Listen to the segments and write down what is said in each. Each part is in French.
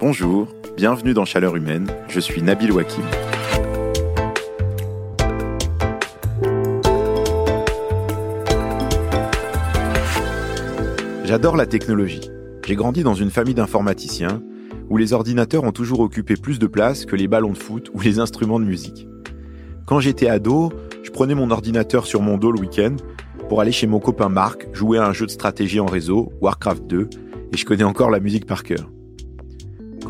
Bonjour, bienvenue dans Chaleur Humaine, je suis Nabil Wakim. J'adore la technologie. J'ai grandi dans une famille d'informaticiens où les ordinateurs ont toujours occupé plus de place que les ballons de foot ou les instruments de musique. Quand j'étais ado, je prenais mon ordinateur sur mon dos le week-end pour aller chez mon copain Marc jouer à un jeu de stratégie en réseau, Warcraft 2, et je connais encore la musique par cœur.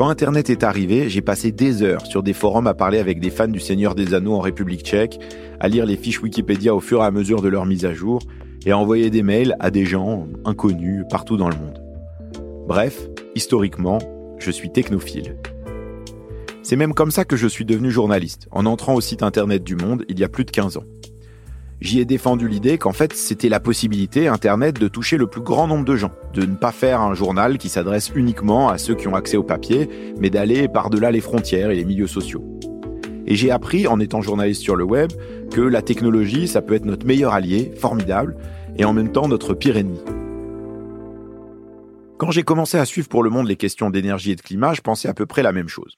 Quand Internet est arrivé, j'ai passé des heures sur des forums à parler avec des fans du Seigneur des Anneaux en République tchèque, à lire les fiches Wikipédia au fur et à mesure de leur mise à jour, et à envoyer des mails à des gens inconnus partout dans le monde. Bref, historiquement, je suis technophile. C'est même comme ça que je suis devenu journaliste, en entrant au site internet du Monde il y a plus de 15 ans. J'y ai défendu l'idée qu'en fait c'était la possibilité Internet de toucher le plus grand nombre de gens, de ne pas faire un journal qui s'adresse uniquement à ceux qui ont accès au papier, mais d'aller par-delà les frontières et les milieux sociaux. Et j'ai appris, en étant journaliste sur le web, que la technologie, ça peut être notre meilleur allié, formidable, et en même temps notre pire ennemi. Quand j'ai commencé à suivre pour le monde les questions d'énergie et de climat, je pensais à peu près la même chose.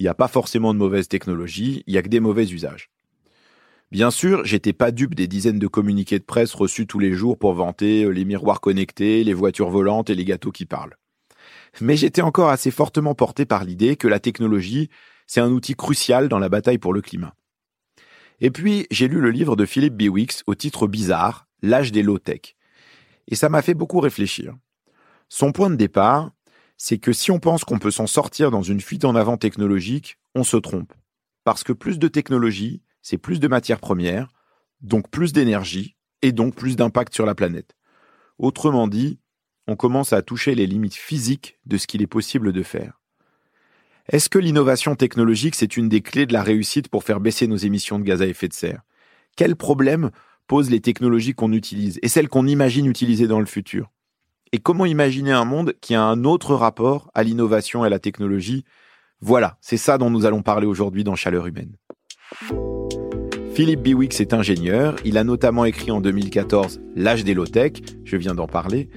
Il n'y a pas forcément de mauvaises technologies, il n'y a que des mauvais usages. Bien sûr, j'étais pas dupe des dizaines de communiqués de presse reçus tous les jours pour vanter euh, les miroirs connectés, les voitures volantes et les gâteaux qui parlent. Mais j'étais encore assez fortement porté par l'idée que la technologie, c'est un outil crucial dans la bataille pour le climat. Et puis, j'ai lu le livre de Philippe Biwix au titre bizarre, L'âge des low-tech. Et ça m'a fait beaucoup réfléchir. Son point de départ, c'est que si on pense qu'on peut s'en sortir dans une fuite en avant technologique, on se trompe. Parce que plus de technologie, c'est plus de matières premières, donc plus d'énergie, et donc plus d'impact sur la planète. Autrement dit, on commence à toucher les limites physiques de ce qu'il est possible de faire. Est-ce que l'innovation technologique, c'est une des clés de la réussite pour faire baisser nos émissions de gaz à effet de serre? Quels problèmes posent les technologies qu'on utilise et celles qu'on imagine utiliser dans le futur? Et comment imaginer un monde qui a un autre rapport à l'innovation et à la technologie? Voilà, c'est ça dont nous allons parler aujourd'hui dans Chaleur humaine. Philippe Biwix est ingénieur, il a notamment écrit en 2014 L'âge des low-tech, je viens d'en parler,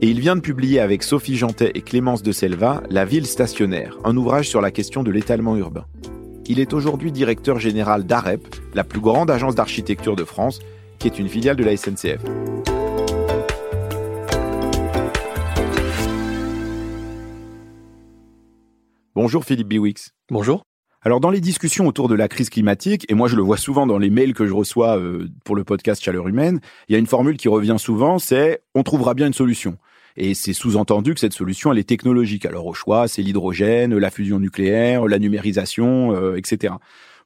et il vient de publier avec Sophie Jantet et Clémence de Selva La ville stationnaire, un ouvrage sur la question de l'étalement urbain. Il est aujourd'hui directeur général d'AREP, la plus grande agence d'architecture de France, qui est une filiale de la SNCF. Bonjour Philippe Biwix. Bonjour. Alors dans les discussions autour de la crise climatique, et moi je le vois souvent dans les mails que je reçois euh, pour le podcast Chaleur Humaine, il y a une formule qui revient souvent, c'est on trouvera bien une solution. Et c'est sous-entendu que cette solution, elle est technologique. Alors au choix, c'est l'hydrogène, la fusion nucléaire, la numérisation, euh, etc.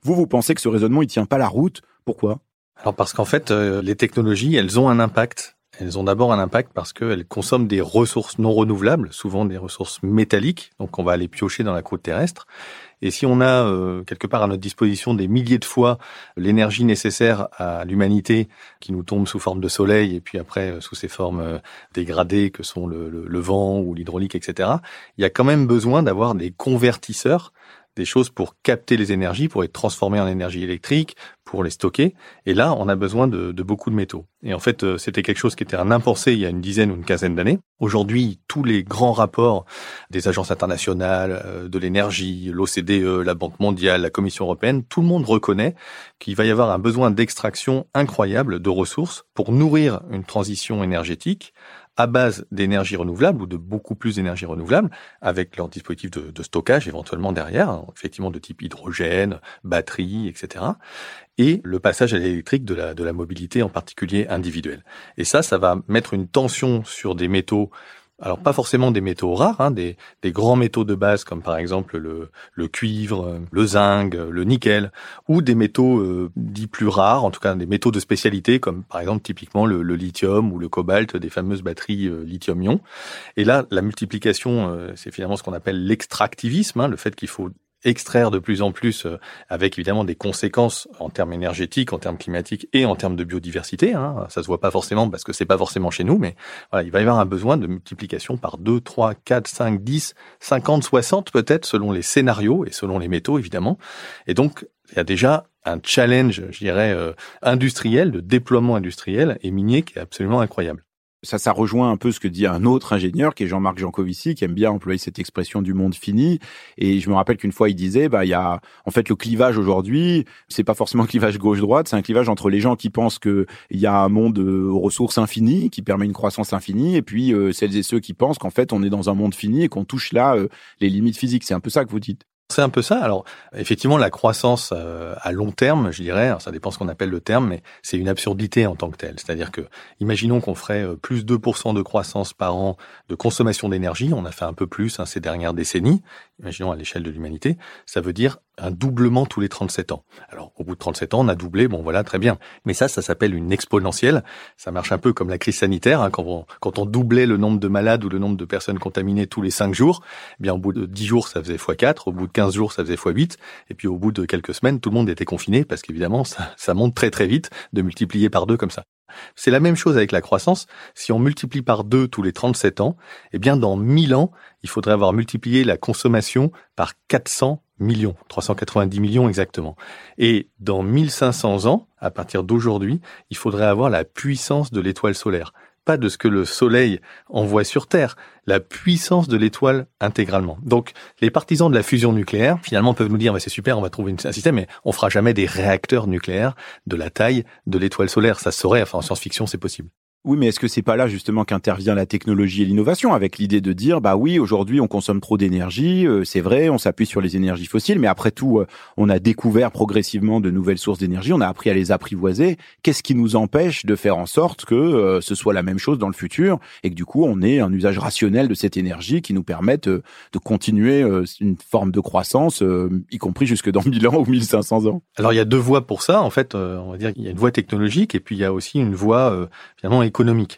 Vous, vous pensez que ce raisonnement, il tient pas la route? Pourquoi? Alors parce qu'en fait, euh, les technologies, elles ont un impact. Elles ont d'abord un impact parce qu'elles consomment des ressources non renouvelables, souvent des ressources métalliques, donc on va aller piocher dans la croûte terrestre. Et si on a euh, quelque part à notre disposition des milliers de fois l'énergie nécessaire à l'humanité qui nous tombe sous forme de soleil et puis après euh, sous ces formes euh, dégradées que sont le, le vent ou l'hydraulique, etc., il y a quand même besoin d'avoir des convertisseurs des choses pour capter les énergies, pour les transformer en énergie électrique, pour les stocker. Et là, on a besoin de, beaucoup de métaux. Et en fait, euh, c'était quelque chose qui était un impensé il y a une dizaine ou une quinzaine d'années. Aujourd'hui, tous les grands rapports des agences internationales euh, de l'énergie, l'OCDE, la Banque mondiale, la Commission européenne, tout le monde reconnaît qu'il va y avoir un besoin d'extraction incroyable de ressources pour nourrir une transition énergétique à base d'énergie renouvelable ou de beaucoup plus d'énergie renouvelable avec leur dispositif de, stockage éventuellement derrière, hein, effectivement de type hydrogène, batterie, etc. Et le passage à l'électrique de la mobilité en particulier individuelle. Et ça, ça va mettre une tension sur des métaux alors pas forcément des métaux rares, hein, des, des, grands métaux de base comme par exemple le, le, cuivre, le zinc, le nickel, ou des métaux euh, dits plus rares, en tout cas des métaux de spécialité comme par exemple typiquement le, le lithium ou le cobalt des fameuses batteries euh, lithium-ion. Et là, la multiplication, euh, c'est finalement ce qu'on appelle l'extractivisme, hein, le fait qu'il faut extraire de plus en plus, euh, avec évidemment des conséquences en termes énergétiques, en termes climatiques et en termes de biodiversité. Hein. Ça se voit pas forcément parce que c'est pas forcément chez nous, mais voilà, il va y avoir un besoin de multiplication par 2, 3, 4, 5, 10, 50, 60 peut-être selon les scénarios et selon les métaux évidemment. Et donc il y a déjà un challenge, je dirais, euh, industriel, de déploiement industriel et minier qui est absolument incroyable. Ça, ça rejoint un peu ce que dit un autre ingénieur qui est Jean-Marc Jancovici, qui aime bien employer cette expression du monde fini. Et je me rappelle qu'une fois, il disait, bah, il y a, en fait, le clivage aujourd'hui, c'est pas forcément un clivage gauche-droite, c'est un clivage entre les gens qui pensent qu'il y a un monde euh, aux ressources infinies, qui permet une croissance infinie, et puis euh, celles et ceux qui pensent qu'en fait, on est dans un monde fini et qu'on touche là euh, les limites physiques. C'est un peu ça que vous dites. C'est un peu ça. Alors, effectivement, la croissance euh, à long terme, je dirais, ça dépend ce qu'on appelle le terme, mais c'est une absurdité en tant que telle. C'est-à-dire que, imaginons qu'on ferait euh, plus 2% de croissance par an de consommation d'énergie. On a fait un peu plus hein, ces dernières décennies. Imaginons à l'échelle de l'humanité. Ça veut dire un doublement tous les 37 ans. Alors, au bout de 37 ans, on a doublé, bon voilà, très bien. Mais ça, ça s'appelle une exponentielle. Ça marche un peu comme la crise sanitaire, hein, quand, on, doublait le nombre de malades ou le nombre de personnes contaminées tous les 5 jours, eh bien au bout de 10 jours, ça faisait x4, au bout de 15 jours, ça faisait x8, et puis au bout de quelques semaines, tout le monde était confiné, parce qu'évidemment, ça, ça monte très très vite de multiplier par deux comme ça. C'est la même chose avec la croissance. Si on multiplie par deux tous les 37 ans, eh bien, dans 1000 ans, il faudrait avoir multiplié la consommation par 400 millions, 390 millions exactement. Et dans 1500 ans, à partir d'aujourd'hui, il faudrait avoir la puissance de l'étoile solaire de ce que le Soleil envoie sur Terre, la puissance de l'étoile intégralement. Donc, les partisans de la fusion nucléaire, finalement, peuvent nous dire, c'est super, on va trouver un système, mais on fera jamais des réacteurs nucléaires de la taille de l'étoile solaire. Ça saurait, enfin, en science-fiction, c'est possible. Oui, mais est-ce que c'est pas là justement qu'intervient la technologie et l'innovation avec l'idée de dire bah oui, aujourd'hui on consomme trop d'énergie, euh, c'est vrai, on s'appuie sur les énergies fossiles, mais après tout, euh, on a découvert progressivement de nouvelles sources d'énergie, on a appris à les apprivoiser. Qu'est-ce qui nous empêche de faire en sorte que euh, ce soit la même chose dans le futur et que du coup on ait un usage rationnel de cette énergie qui nous permette de continuer une forme de croissance, y compris jusque dans 1000 ans ou 1500 ans? Alors il y a deux voies pour ça, en fait, on va dire qu'il y a une voie technologique et puis il y a aussi une voie finalement.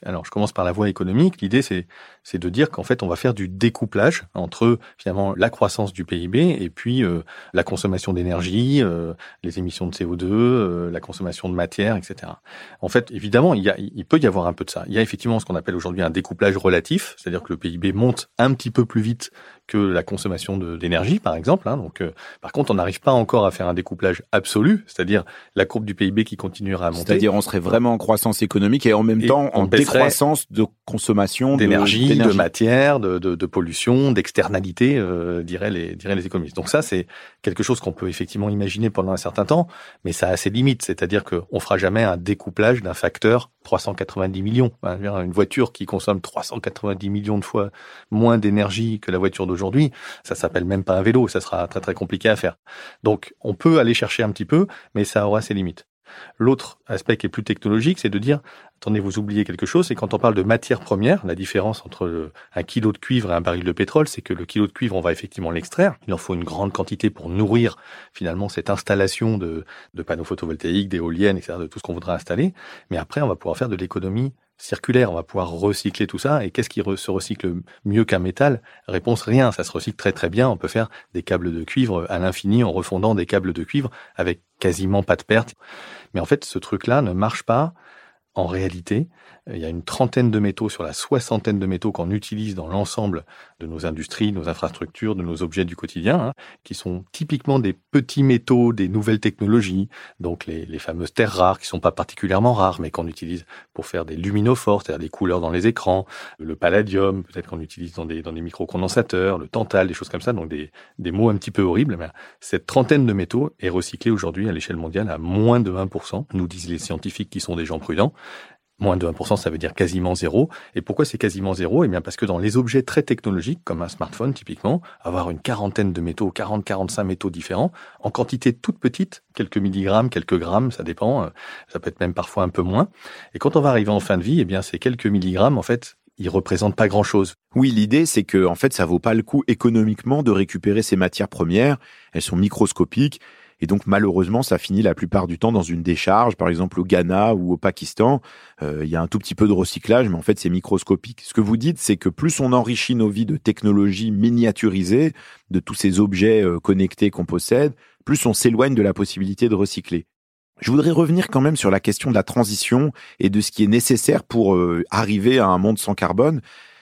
Alors, je commence par la voie économique. L'idée, c'est c'est de dire qu'en fait, on va faire du découplage entre finalement la croissance du PIB et puis euh, la consommation d'énergie, euh, les émissions de CO2, euh, la consommation de matière, etc. En fait, évidemment, il, y a, il peut y avoir un peu de ça. Il y a effectivement ce qu'on appelle aujourd'hui un découplage relatif, c'est-à-dire que le PIB monte un petit peu plus vite que la consommation d'énergie, par exemple. Hein. Donc, par contre, on n'arrive pas encore à faire un découplage absolu, c'est-à-dire la courbe du PIB qui continuera à monter. C'est-à-dire, on serait vraiment en croissance économique et en même temps en décroissance de consommation d'énergie, de, matière, de, de, de pollution, d'externalité, euh, diraient les diraient les économistes. Donc ça, c'est quelque chose qu'on peut effectivement imaginer pendant un certain temps, mais ça a ses limites. C'est-à-dire qu'on fera jamais un découplage d'un facteur 390 millions. Une voiture qui consomme 390 millions de fois moins d'énergie que la voiture d'aujourd'hui, ça s'appelle même pas un vélo. Ça sera très très compliqué à faire. Donc on peut aller chercher un petit peu, mais ça aura ses limites. L'autre aspect qui est plus technologique, c'est de dire, attendez, vous oubliez quelque chose, c'est quand on parle de matière première, la différence entre un kilo de cuivre et un baril de pétrole, c'est que le kilo de cuivre, on va effectivement l'extraire. Il en faut une grande quantité pour nourrir finalement cette installation de, de panneaux photovoltaïques, d'éoliennes, etc., de tout ce qu'on voudra installer. Mais après, on va pouvoir faire de l'économie circulaire, on va pouvoir recycler tout ça. Et qu'est-ce qui se recycle mieux qu'un métal? Réponse rien, ça se recycle très très bien. On peut faire des câbles de cuivre à l'infini en refondant des câbles de cuivre avec quasiment pas de perte. Mais en fait, ce truc-là ne marche pas en réalité, il y a une trentaine de métaux sur la soixantaine de métaux qu'on utilise dans l'ensemble de nos industries, nos infrastructures, de nos objets du quotidien, hein, qui sont typiquement des petits métaux, des nouvelles technologies, donc les, les fameuses terres rares, qui sont pas particulièrement rares, mais qu'on utilise pour faire des luminophores, c'est-à-dire des couleurs dans les écrans, le palladium, peut-être qu'on utilise dans des, dans des microcondensateurs, le tantal, des choses comme ça, donc des, des mots un petit peu horribles. Mais cette trentaine de métaux est recyclée aujourd'hui à l'échelle mondiale à moins de 1%, nous disent les scientifiques qui sont des gens prudents. Moins de 1%, ça veut dire quasiment zéro. Et pourquoi c'est quasiment zéro? Eh bien, parce que dans les objets très technologiques, comme un smartphone typiquement, avoir une quarantaine de métaux, 40, 45 métaux différents, en quantité toute petite, quelques milligrammes, quelques grammes, ça dépend, euh, ça peut être même parfois un peu moins. Et quand on va arriver en fin de vie, eh bien, ces quelques milligrammes, en fait, ils représentent pas grand chose. Oui, l'idée, c'est que, en fait, ça vaut pas le coup économiquement de récupérer ces matières premières. Elles sont microscopiques. Et donc malheureusement, ça finit la plupart du temps dans une décharge, par exemple au Ghana ou au Pakistan. Euh, il y a un tout petit peu de recyclage, mais en fait c'est microscopique. Ce que vous dites, c'est que plus on enrichit nos vies de technologies miniaturisées, de tous ces objets euh, connectés qu'on possède, plus on s'éloigne de la possibilité de recycler. Je voudrais revenir quand même sur la question de la transition et de ce qui est nécessaire pour euh, arriver à un monde sans carbone.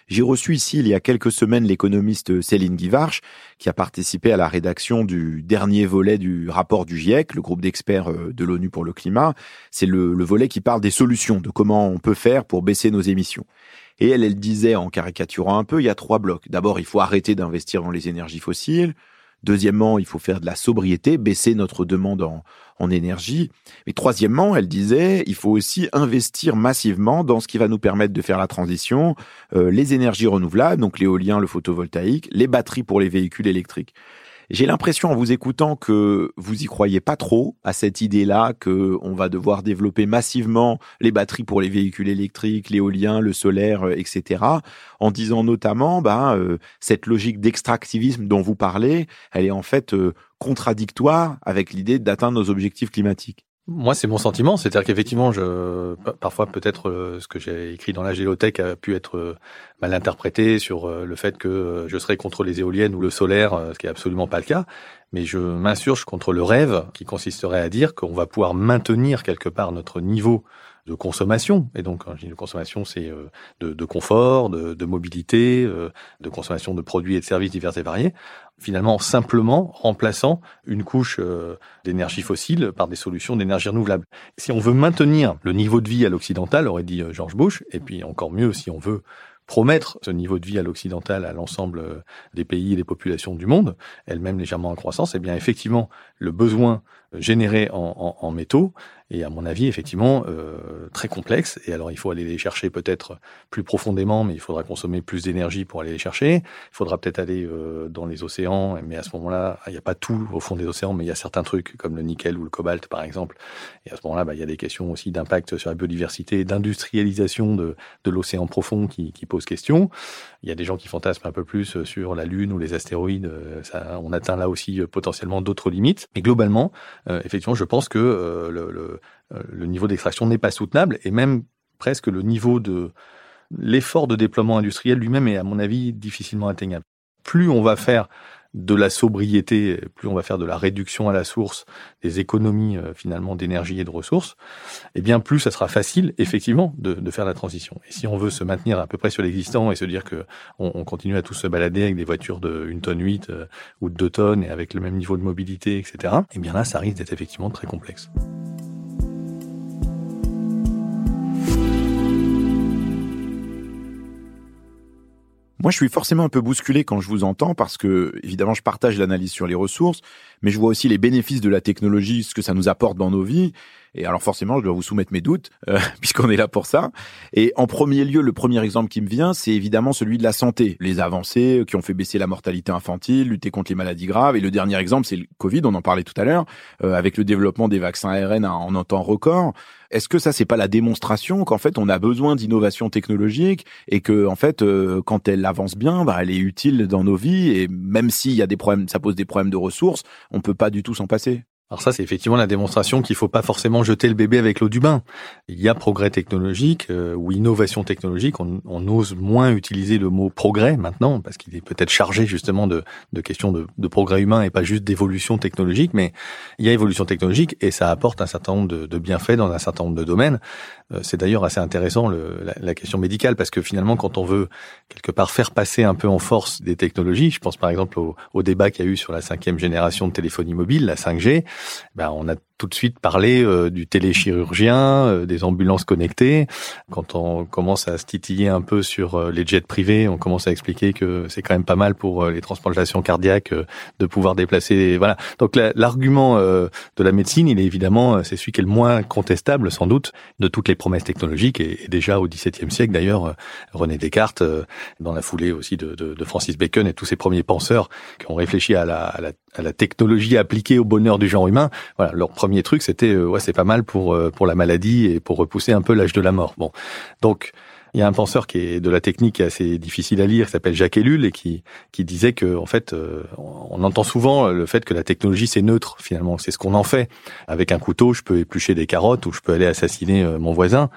J'ai reçu ici il y a quelques semaines l'économiste Céline Guivarch, qui a participé à la rédaction du dernier volet du rapport du GIEC, le groupe d'experts euh, de l'ONU pour le climat. C'est le, le volet qui parle des solutions, de comment on peut faire pour baisser nos émissions. Et elle, elle disait, en caricaturant un peu, il y a trois blocs. D'abord, il faut arrêter d'investir dans les énergies fossiles. Deuxièmement, il faut faire de la sobriété, baisser notre demande en, énergie. Mais troisièmement, elle disait, il faut aussi investir massivement dans ce qui va nous permettre de faire la transition, euh, les énergies renouvelables, donc l'éolien, le photovoltaïque, les batteries pour les véhicules électriques. J'ai l'impression en vous écoutant que vous y croyez pas trop à cette idée-là que on va devoir développer massivement les batteries pour les véhicules électriques, l'éolien, le solaire, euh, etc. En disant notamment, bah, euh, cette logique d'extractivisme dont vous parlez, elle est en fait euh, contradictoire avec l'idée d'atteindre nos objectifs climatiques. Moi, c'est mon sentiment, c'est-à-dire qu'effectivement, je, parfois peut-être euh, ce que j'ai écrit dans la géothèque a pu être euh, mal interprété sur euh, le fait que je serais contre les éoliennes ou le solaire, ce qui est absolument pas le cas. Mais je m'insurge contre le rêve qui consisterait à dire qu'on va pouvoir maintenir quelque part notre niveau de consommation. Et donc, quand consommation, c'est de, de, confort, de, de mobilité, de consommation de produits et de services divers et variés, finalement simplement remplaçant une couche euh, d'énergie fossile par des solutions d'énergie renouvelable. Si on veut maintenir le niveau de vie à l'occidental, aurait dit euh, George Bush, et puis encore mieux si on veut promettre ce niveau de vie à l'occidental à l'ensemble euh, des pays et des populations du monde, elles-mêmes légèrement en croissance, eh bien effectivement le besoin généré en, en, en métaux et à mon avis effectivement euh, très complexe. Et alors il faut aller les chercher peut-être plus profondément, mais il faudra consommer plus d'énergie pour aller les chercher. Il faudra peut-être aller euh, dans les océans, mais à ce moment-là, il n'y a pas tout au fond des océans, mais il y a certains trucs comme le nickel ou le cobalt par exemple. Et à ce moment-là, bah, il y a des questions aussi d'impact sur la biodiversité, d'industrialisation de, de l'océan profond qui, qui posent question. Il y a des gens qui fantasment un peu plus sur la Lune ou les astéroïdes. Ça, on atteint là aussi potentiellement d'autres limites. Mais globalement, euh, effectivement, je pense que euh, le, le, euh, le, niveau d'extraction n'est pas soutenable et même presque le niveau de l'effort de déploiement industriel lui-même est, à mon avis, difficilement atteignable. Plus on va faire de la sobriété, plus on va faire de la réduction à la source, des économies euh, finalement d'énergie et de ressources, eh bien plus ça sera facile effectivement de, faire la transition. Et si on veut se maintenir à peu près sur l'existant et se dire que on, on, continue à tous se balader avec des voitures de 1 tonne 8 euh, ou de 2 tonnes et avec le même niveau de mobilité, etc., et eh bien là ça risque d'être effectivement très complexe. Moi, je suis forcément un peu bousculé quand je vous entends parce que, évidemment, je partage l'analyse sur les ressources, mais je vois aussi les bénéfices de la technologie, ce que ça nous apporte dans nos vies. Et alors forcément, je dois vous soumettre mes doutes, euh, puisqu'on est là pour ça. Et en premier lieu, le premier exemple qui me vient, c'est évidemment celui de la santé. Les avancées qui ont fait baisser la mortalité infantile, lutter contre les maladies graves. Et le dernier exemple, c'est le Covid, on en parlait tout à l'heure, euh, avec le développement des vaccins ARN en temps record. Est-ce que ça, c'est pas la démonstration qu'en fait, on a besoin d'innovation technologique et que, en fait, euh, quand elle avance bien, bah, elle est utile dans nos vies et même s'il y a des problèmes, ça pose des problèmes de ressources, on peut pas du tout s'en passer? Alors ça, c'est effectivement la démonstration qu'il faut pas forcément jeter le bébé avec l'eau du bain. Il y a progrès technologique euh, ou innovation technologique. On, on, ose moins utiliser le mot progrès maintenant parce qu'il est peut-être chargé justement de, de questions de, de, progrès humain et pas juste d'évolution technologique. Mais il y a évolution technologique et ça apporte un certain nombre de, de bienfaits dans un certain nombre de domaines. Euh, c'est d'ailleurs assez intéressant le, la, la, question médicale parce que finalement, quand on veut quelque part faire passer un peu en force des technologies, je pense par exemple au, au débat qu'il y a eu sur la cinquième génération de téléphonie mobile, la 5G, ben on a tout de suite parler euh, du téléchirurgien, euh, des ambulances connectées. Quand on commence à se titiller un peu sur euh, les jets privés, on commence à expliquer que c'est quand même pas mal pour euh, les transplantations cardiaques euh, de pouvoir déplacer. Voilà. Donc l'argument de la médecine, il est évidemment, c'est celui qui est le moins contestable, sans doute, de toutes les promesses technologiques. Et, déjà au XVIIe siècle, d'ailleurs, René Descartes, dans la foulée aussi de, de, de, Francis Bacon et tous ces premiers penseurs qui ont réfléchi à la, à la, à la technologie appliquée au bonheur du genre humain, voilà, leur truc, c'était euh, ouais, c'est pas mal pour euh, pour la maladie et pour repousser un peu l'âge de la mort. Bon, donc il y a un penseur qui est de la technique assez difficile à lire, qui s'appelle Jacques Ellul et qui qui disait que en fait, euh, on entend souvent le fait que la technologie c'est neutre finalement, c'est ce qu'on en fait. Avec un couteau, je peux éplucher des carottes ou je peux aller assassiner mon voisin.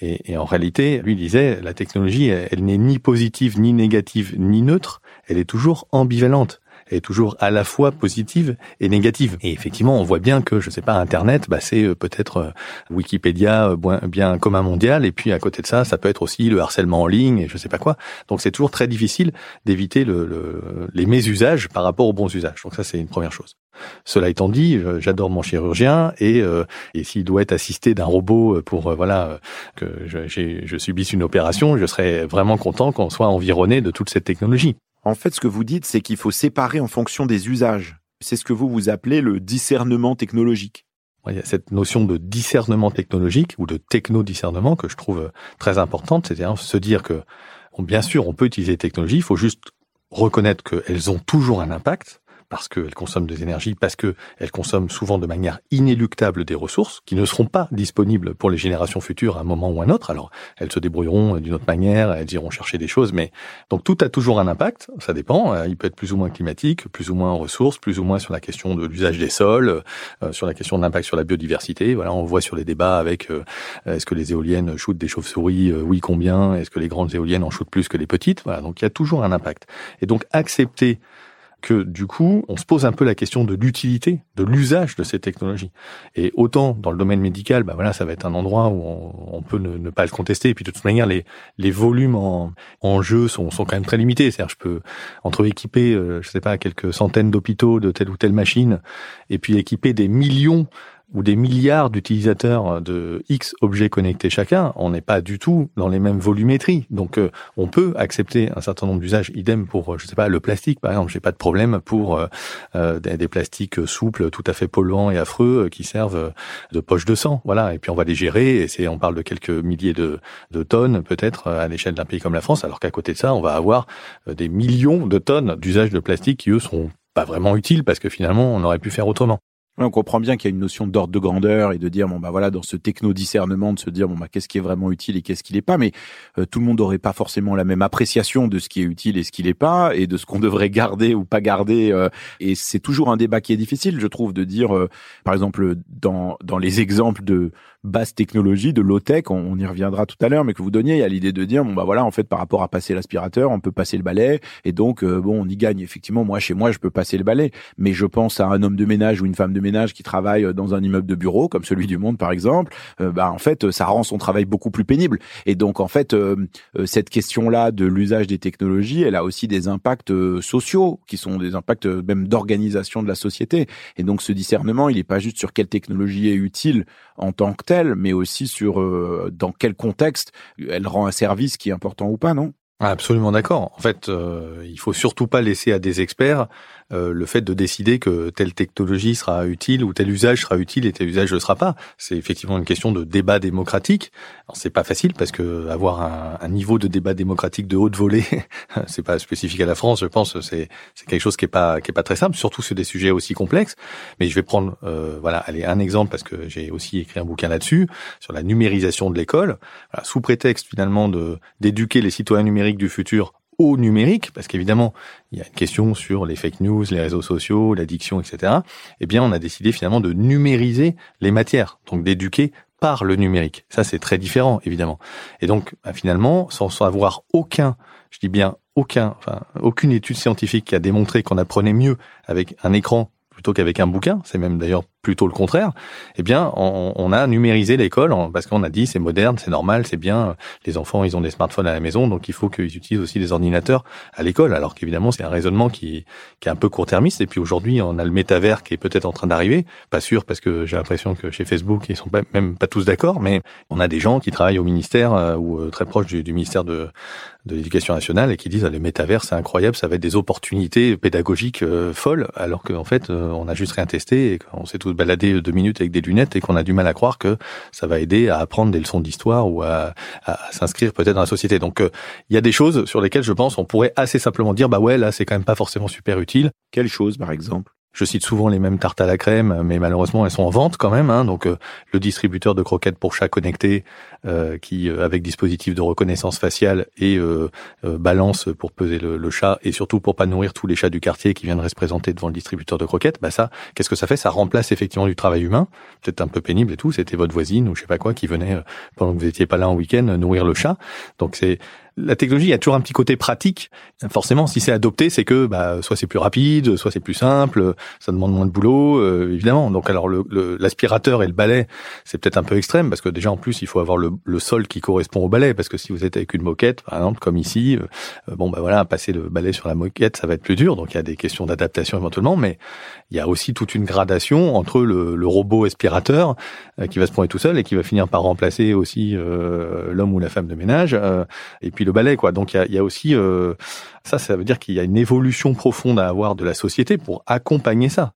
Et, et en réalité, lui disait, la technologie, elle n'est ni positive, ni négative, ni neutre. Elle est toujours ambivalente est toujours à la fois positive et négative. Et effectivement, on voit bien que, je sais pas, Internet, bah, c'est peut-être Wikipédia bien commun mondial, et puis à côté de ça, ça peut être aussi le harcèlement en ligne, et je sais pas quoi. Donc c'est toujours très difficile d'éviter le, le, les mésusages par rapport aux bons usages. Donc ça, c'est une première chose. Cela étant dit, j'adore mon chirurgien et, euh, et s'il doit être assisté d'un robot pour euh, voilà que je, je subisse une opération, je serais vraiment content qu'on soit environné de toute cette technologie. En fait, ce que vous dites, c'est qu'il faut séparer en fonction des usages. C'est ce que vous vous appelez le discernement technologique. Il y a cette notion de discernement technologique ou de techno-discernement que je trouve très importante, c'est-à-dire se dire que bien sûr on peut utiliser les technologies, il faut juste reconnaître qu'elles ont toujours un impact, parce qu'elles consomment des énergies, parce qu'elles consomment souvent de manière inéluctable des ressources qui ne seront pas disponibles pour les générations futures à un moment ou un autre. Alors, elles se débrouilleront d'une autre manière, elles iront chercher des choses, mais donc tout a toujours un impact, ça dépend. Euh, il peut être plus ou moins climatique, plus ou moins en ressources, plus ou moins sur la question de l'usage des sols, euh, sur la question de l'impact sur la biodiversité. Voilà, on voit sur les débats avec euh, est-ce que les éoliennes shootent des chauves-souris, oui combien, est-ce que les grandes éoliennes en shootent plus que les petites? Voilà, donc il y a toujours un impact. Et donc accepter que du coup, on se pose un peu la question de l'utilité, de l'usage de ces technologies. Et autant dans le domaine médical, bah voilà, ça va être un endroit où on, peut ne, pas le contester. Et puis de toute manière, les, volumes en, en jeu sont, sont quand même très limités. C'est-à-dire, je peux entre équiper, euh, je sais pas, quelques centaines d'hôpitaux de telle ou telle machine, et puis équiper des millions ou des milliards d'utilisateurs de X objets connectés chacun, on n'est pas du tout dans les mêmes volumétries. Donc, euh, on peut accepter un certain nombre d'usages. Idem pour, euh, je sais pas, le plastique, par exemple. J'ai pas de problème pour euh, des, plastiques souples, tout à fait polluants et affreux, qui servent de poche de sang. Voilà. Et puis, on va les gérer. Et c'est, on parle de quelques milliers de, de tonnes, peut-être, à l'échelle d'un pays comme la France. Alors qu'à côté de ça, on va avoir des millions de tonnes d'usages de plastique qui, eux, sont pas vraiment utiles parce que finalement, on aurait pu faire autrement on comprend bien qu'il y a une notion d'ordre de grandeur et de dire bon bah voilà dans ce techno discernement de se dire bon bah qu'est-ce qui est vraiment utile et qu'est-ce qui l'est pas. Mais euh, tout le monde n'aurait pas forcément la même appréciation de ce qui est utile et ce qui l'est pas et de ce qu'on devrait garder ou pas garder euh, et c'est toujours un débat qui est difficile je trouve de dire euh, par exemple dans dans les exemples de basse technologie, de low-tech, on, y reviendra tout à l'heure, mais que vous donniez, a l'idée de dire, bon bah voilà, en fait, par rapport à passer l'aspirateur, on peut passer le balai, et donc, euh, bon, on y gagne. Effectivement, moi, chez moi, je peux passer le balai, mais je pense à un homme de ménage ou une femme de ménage qui travaille euh, dans un immeuble de bureau, comme celui du Monde, par exemple, euh, bah en fait, ça rend son travail beaucoup plus pénible. Et donc, en fait, cette question-là de l'usage des technologies, elle a aussi des impacts sociaux, qui sont des impacts même d'organisation de la société. Et donc, ce discernement, il n'est pas juste sur quelle technologie est utile en tant que telle, mais aussi sur euh, dans quel contexte elle rend un service qui est important ou pas, non? Absolument d'accord. En fait, euh, il faut surtout pas laisser à des experts euh, le fait de décider que telle technologie sera utile ou tel usage sera utile et tel usage ne sera pas. C'est effectivement une question de débat démocratique. C'est pas facile parce que avoir un, un, niveau de débat démocratique de haute volée, c'est pas spécifique à la France. Je pense c'est quelque chose qui est pas qui est pas très simple, surtout sur des sujets aussi complexes. Mais je vais prendre euh, voilà allez un exemple parce que j'ai aussi écrit un bouquin là-dessus sur la numérisation de l'école, sous prétexte finalement de d'éduquer les citoyens numériques du futur au numérique, parce qu'évidemment, il y a une question sur les fake news, les réseaux sociaux, l'addiction, etc. Eh bien, on a décidé finalement de numériser les matières, donc d'éduquer par le numérique. Ça, c'est très différent, évidemment. Et donc, bah, finalement, sans avoir aucun, je dis bien aucun, enfin, aucune étude scientifique qui a démontré qu'on apprenait mieux avec un écran plutôt qu'avec un bouquin, c'est même d'ailleurs plutôt le contraire, eh bien, on, on a numérisé l'école parce qu'on a dit c'est moderne, c'est normal, c'est bien. Les enfants, ils ont des smartphones à la maison, donc il faut qu'ils utilisent aussi des ordinateurs à l'école. Alors qu'évidemment, c'est un raisonnement qui, qui est un peu court-termiste. Et puis aujourd'hui, on a le métavers qui est peut-être en train d'arriver. Pas sûr parce que j'ai l'impression que chez Facebook, ils sont même pas tous d'accord, mais on a des gens qui travaillent au ministère euh, ou euh, très proches du, du ministère de, de l'éducation nationale et qui disent ah, le métavers c'est incroyable, ça va être des opportunités pédagogiques euh, folles, alors qu'en fait on a juste rien testé et qu'on tous balader deux minutes avec des lunettes et qu'on a du mal à croire que ça va aider à apprendre des leçons d'histoire ou à, s'inscrire peut-être dans la société. Donc euh, il y a des choses sur lesquelles je pense on pourrait assez simplement dire bah ouais là c'est quand même pas forcément super utile. Quelle chose par exemple? Je cite souvent les mêmes tartes à la crème, mais malheureusement elles sont en vente quand même. Hein, donc euh, le distributeur de croquettes pour chat connecté, euh, qui euh, avec dispositif de reconnaissance faciale et balance pour peser le, chat, et surtout pour pas nourrir tous les chats du quartier qui viendraient se présenter devant le distributeur de croquettes. Bah ça, qu'est-ce que ça fait? Ça remplace effectivement du travail humain, peut-être un peu pénible et tout. C'était votre voisine ou je sais pas quoi qui venait pendant que vous étiez pas là en week-end nourrir le chat. Donc c'est la technologie, il y a toujours un petit côté pratique. Forcément, si c'est adopté, c'est que bah, soit c'est plus rapide, soit c'est plus simple, ça demande moins de boulot, euh, évidemment. Donc alors l'aspirateur et le balai, c'est peut-être un peu extrême parce que déjà en plus il faut avoir le, sol qui correspond au balai parce que si vous êtes avec une moquette, par exemple comme ici, euh, bon bah voilà, passer le balai sur la moquette, ça va être plus dur. Donc il y a des questions d'adaptation éventuellement, mais il y a aussi toute une gradation entre le, le robot aspirateur euh, qui va se prendre tout seul et qui va finir par remplacer aussi l'homme ou la femme de ménage et puis le balai, quoi. Donc il y a, aussi euh, ça, ça veut dire qu'il y a une évolution profonde à avoir de la société pour accompagner ça.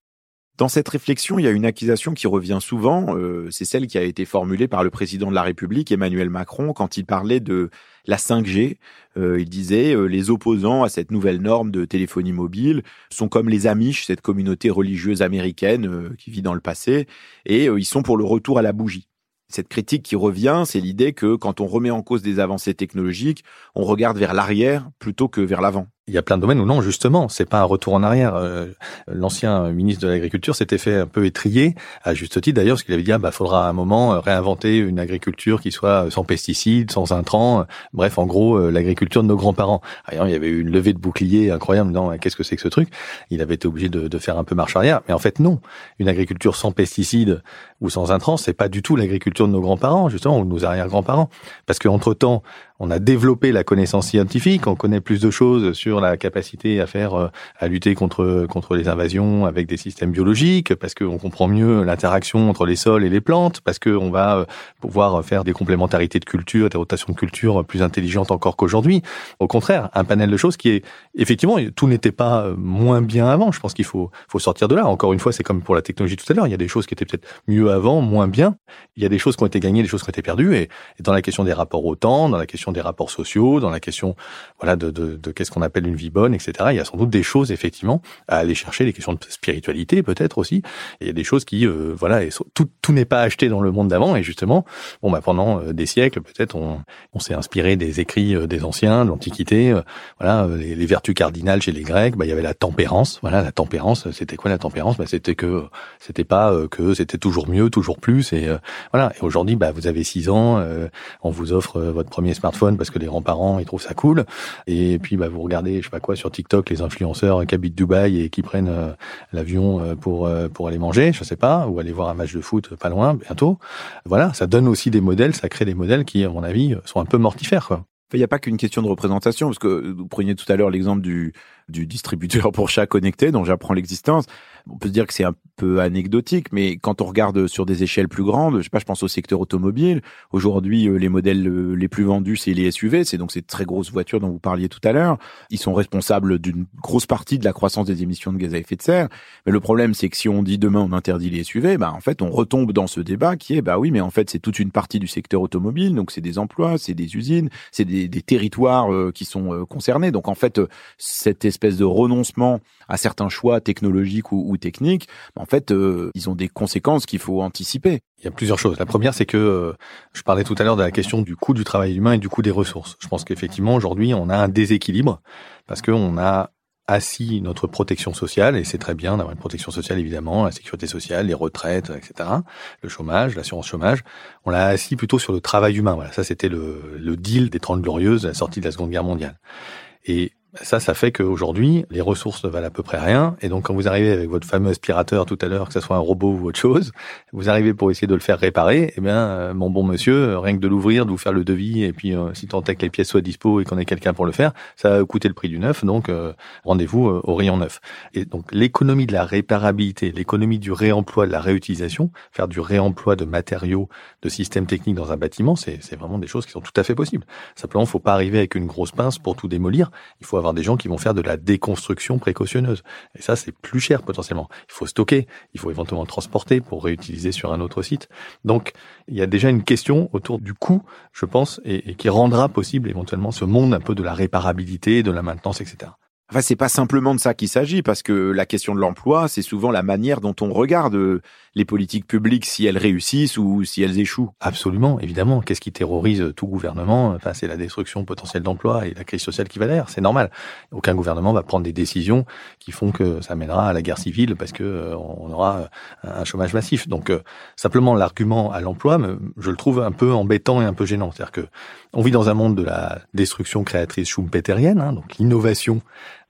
Dans cette réflexion, il y a une accusation qui revient souvent, euh, c'est celle qui a été formulée par le président de la République, Emmanuel Macron, quand il parlait de la 5G. Euh, il disait les opposants à cette nouvelle norme de téléphonie mobile sont comme les Amish, cette communauté religieuse américaine qui vit dans le passé, et ils sont pour le retour à la bougie cette critique qui revient, c'est l'idée que quand on remet en cause des avancées technologiques, on regarde vers l'arrière plutôt que vers l'avant il y a plein de domaines où non, justement, c'est pas un retour en arrière. Euh, l'ancien ministre de l'Agriculture s'était fait un peu étrier, à juste titre d'ailleurs, parce qu'il avait dit, ah, bah, faudra à un moment euh, réinventer une agriculture qui soit sans pesticides, sans intrants, bref, en gros, euh, l'agriculture de nos grands-parents. D'ailleurs, il y avait eu une levée de bouclier incroyable, non, qu'est-ce que c'est que ce truc? Il avait été obligé de, de, faire un peu marche arrière, mais en fait, non. Une agriculture sans pesticides ou sans intrants, c'est pas du tout l'agriculture de nos grands-parents, justement, ou de nos arrière-grands-parents. Parce qu'entre-temps, on a développé la connaissance scientifique, on connaît plus de choses sur la capacité à faire, euh, à lutter contre contre les invasions avec des systèmes biologiques, parce qu'on comprend mieux l'interaction entre les sols et les plantes, parce qu'on va euh, pouvoir faire des complémentarités de culture, des rotations de culture plus intelligentes encore qu'aujourd'hui. Au contraire, un panel de choses qui est effectivement tout n'était pas euh, moins bien avant. Je pense qu'il faut faut sortir de là. Encore une fois, c'est comme pour la technologie tout à l'heure. Il y a des choses qui étaient peut-être mieux avant, moins bien. Il y a des choses qui ont été gagnées, des choses qui ont été perdues. Et, et dans la question des rapports au temps, dans la question des rapports sociaux, dans la question voilà de, de, de qu'est-ce qu'on appelle une vie bonne, etc. Il y a sans doute des choses effectivement à aller chercher, des questions de spiritualité peut-être aussi. il y a des choses qui euh, voilà, tout, tout n'est pas acheté dans le monde d'avant et justement, bon bah pendant euh, des siècles peut-être on, on s'est inspiré des écrits euh, des anciens, de l'Antiquité, voilà les, les, vertus cardinales chez les Grecs, bah il y avait la tempérance, voilà la tempérance, c'était quoi la tempérance? Bah c'était que c'était pas que c'était toujours mieux, toujours plus et voilà. Et aujourd'hui bah vous avez six ans, on vous offre votre premier smartphone parce que les grands-parents ils trouvent ça cool. Et puis bah vous regardez, je sais pas quoi, sur TikTok, les influenceurs qui habitent Dubaï et qui prennent euh, l'avion euh, pour euh, pour aller manger, je sais pas, ou aller voir un match de foot pas loin, bientôt. Voilà, ça donne aussi des modèles, ça crée des modèles qui, à mon avis, sont un peu mortifères, quoi. Il n'y a pas qu'une question de représentation, parce que vous preniez tout à l'heure l'exemple du, du distributeur pour chat connecté dont j'apprends l'existence. On peut se dire que c'est un peu anecdotique, mais quand on regarde sur des échelles plus grandes, je sais pas, je pense au secteur automobile. Aujourd'hui, euh, les modèles euh, les plus vendus, c'est les SUV, c'est donc ces très grosses voitures dont vous parliez tout à l'heure. Ils sont responsables d'une grosse partie de la croissance des émissions de gaz à effet de serre. Mais le problème, c'est que si on dit demain on interdit les SUV, bah en fait on retombe dans ce débat qui est bah oui, mais en fait c'est toute une partie du secteur automobile, donc c'est des emplois, c'est des usines, c'est des, territoires euh, qui sont concernés. Donc en fait, cette espèce de renoncement à certains choix technologiques ou, techniques, en fait, euh, ils ont des conséquences qu'il faut anticiper. Il y a plusieurs choses. La première, c'est que euh, je parlais tout à l'heure de la question du coût du travail humain et du coût des ressources. Je pense qu'effectivement, aujourd'hui, on a un déséquilibre parce qu'on a assis notre protection sociale, et c'est très bien d'avoir une protection sociale évidemment, la sécurité sociale, les retraites, etc., le chômage, l'assurance chômage, on l'a assis plutôt sur le travail humain. Voilà, ça c'était le, le deal des Trente Glorieuses, la sortie de la Seconde Guerre mondiale. Et ça, ça fait qu'aujourd'hui, les ressources ne valent à peu près rien. Et donc, quand vous arrivez avec votre fameux aspirateur tout à l'heure, que ce soit un robot ou autre chose, vous arrivez pour essayer de le faire réparer, eh bien, euh, mon bon monsieur, rien que de l'ouvrir, de vous faire le devis, et puis euh, si tant est que les pièces soient dispo et qu'on ait quelqu'un pour le faire, ça va coûter le prix du neuf. Donc, euh, rendez-vous au rayon neuf. Et donc, l'économie de la réparabilité, l'économie du réemploi, de la réutilisation, faire du réemploi de matériaux, de systèmes techniques dans un bâtiment, c'est vraiment des choses qui sont tout à fait possibles. Simplement, faut pas arriver avec une grosse pince pour tout démolir. Il faut avoir des gens qui vont faire de la déconstruction précautionneuse. Et ça, c'est plus cher potentiellement. Il faut stocker, il faut éventuellement transporter pour réutiliser sur un autre site. Donc, il y a déjà une question autour du coût, je pense, et, qui rendra possible éventuellement ce monde un peu de la réparabilité, de la maintenance, etc. Enfin, c'est pas simplement de ça qu'il s'agit, parce que la question de l'emploi, c'est souvent la manière dont on regarde euh, les politiques publiques, si elles réussissent ou si elles échouent. Absolument, évidemment. Qu'est-ce qui terrorise tout gouvernement? Enfin, c'est la destruction potentielle d'emplois et la crise sociale qui va derrière. C'est normal. Aucun gouvernement va prendre des décisions qui font que ça mènera à la guerre civile parce que euh, on aura un chômage massif. Donc, euh, simplement l'argument à l'emploi, je le trouve un peu embêtant et un peu gênant. C'est-à-dire que on vit dans un monde de la destruction créatrice schumpeterienne, hein, donc l'innovation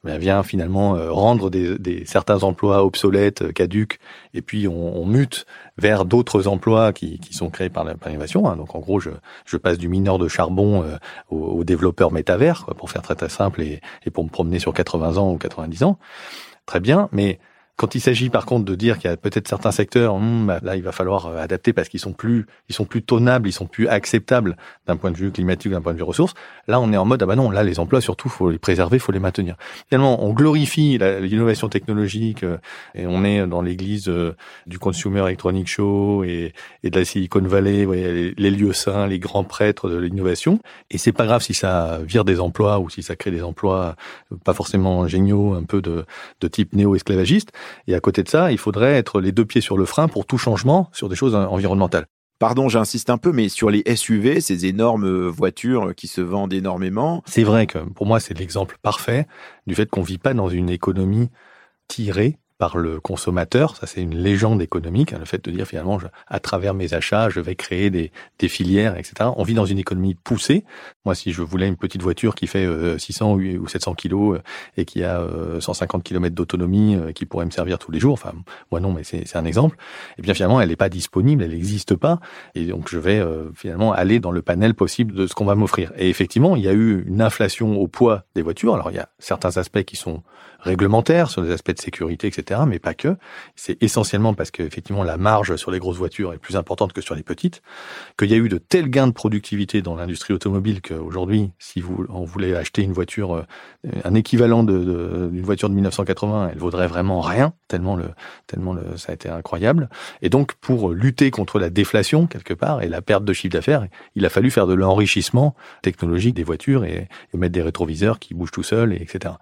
vient finalement euh, rendre des, des, certains emplois obsolètes, euh, caduques, et puis on, on mute vers d'autres emplois qui, qui, sont créés par l'innovation. Hein. Donc en gros, je, je, passe du mineur de charbon euh, au, au, développeur métavers, quoi, pour faire très très simple et, et pour me promener sur 80 ans ou 90 ans. Très bien, mais quand il s'agit par contre de dire qu'il y a peut-être certains secteurs, hmm, bah, là il va falloir euh, adapter parce qu'ils sont plus, ils sont plus tonables, ils sont plus acceptables d'un point de vue climatique, d'un point de vue ressources. Là on est en mode ah bah non, là les emplois surtout faut les préserver, faut les maintenir. Finalement on glorifie l'innovation technologique euh, et on est dans l'église euh, du Consumer Electronic Show et, de la Silicon Valley, les, les, lieux saints, les grands prêtres de l'innovation. Et c'est pas grave si ça vire des emplois ou si ça crée des emplois pas forcément géniaux, un peu de, de type néo-esclavagiste. Et à côté de ça, il faudrait être les deux pieds sur le frein pour tout changement sur des choses environnementales. Pardon, j'insiste un peu, mais sur les SUV, ces énormes voitures qui se vendent énormément. C'est vrai que pour moi, c'est l'exemple parfait du fait qu'on vit pas dans une économie tirée par le consommateur. Ça, c'est une légende économique, hein, le fait de dire finalement, à travers mes achats, je vais créer des, des, filières, etc. On vit dans une économie poussée. Moi, si je voulais une petite voiture qui fait 600 euh, ou 700 kilos euh, et qui a 150 euh, km d'autonomie, qui pourrait me servir tous les jours, enfin, moi non, mais c'est un exemple, et eh bien finalement, elle n'est pas disponible, elle n'existe pas. Et donc, je vais finalement aller dans le panel possible de ce qu'on va m'offrir. Et effectivement, il y a eu une inflation au poids des voitures. Alors, il y a certains aspects qui sont réglementaires sur les aspects de sécurité, etc., mais pas que. C'est essentiellement parce qu'effectivement la marge sur les grosses voitures est plus importante que sur les petites, qu'il y a eu de tels gains de productivité dans l'industrie automobile qu'aujourd'hui, si vous on voulait acheter une voiture, euh, un équivalent d'une de, d'une voiture de 1980, elle vaudrait vraiment rien, tellement le, tellement le, ça a été incroyable. Et donc pour lutter contre la déflation quelque part et la perte de chiffre d'affaires, il a fallu faire de l'enrichissement technologique des voitures et, et mettre des rétroviseurs qui bougent tout seuls, et etc.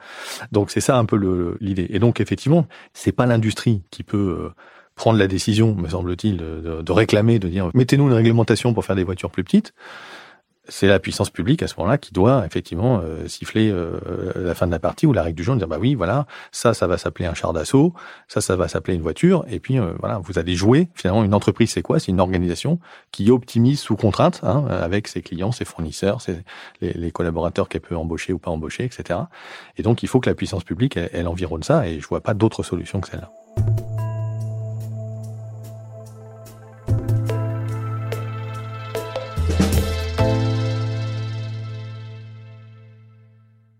Donc c'est ça un peu l'idée. Et donc effectivement, c'est pas l'industrie qui peut euh, prendre la décision, me semble-t-il, de, de, réclamer, de dire mettez-nous une réglementation pour faire des voitures plus petites c'est la puissance publique à ce moment-là qui doit effectivement euh, siffler euh, la fin de la partie ou la règle du jour, dire bah oui, voilà, ça, ça va s'appeler un char d'assaut, ça, ça va s'appeler une voiture, et puis euh, voilà, vous allez jouer. Finalement, une entreprise, c'est quoi? C'est une organisation qui optimise sous contrainte hein, avec ses clients, ses fournisseurs, ses, les, les, collaborateurs qu'elle peut embaucher ou pas embaucher, etc. Et donc, il faut que la puissance publique, elle, elle environne ça, et je vois pas d'autre solution que celle-là.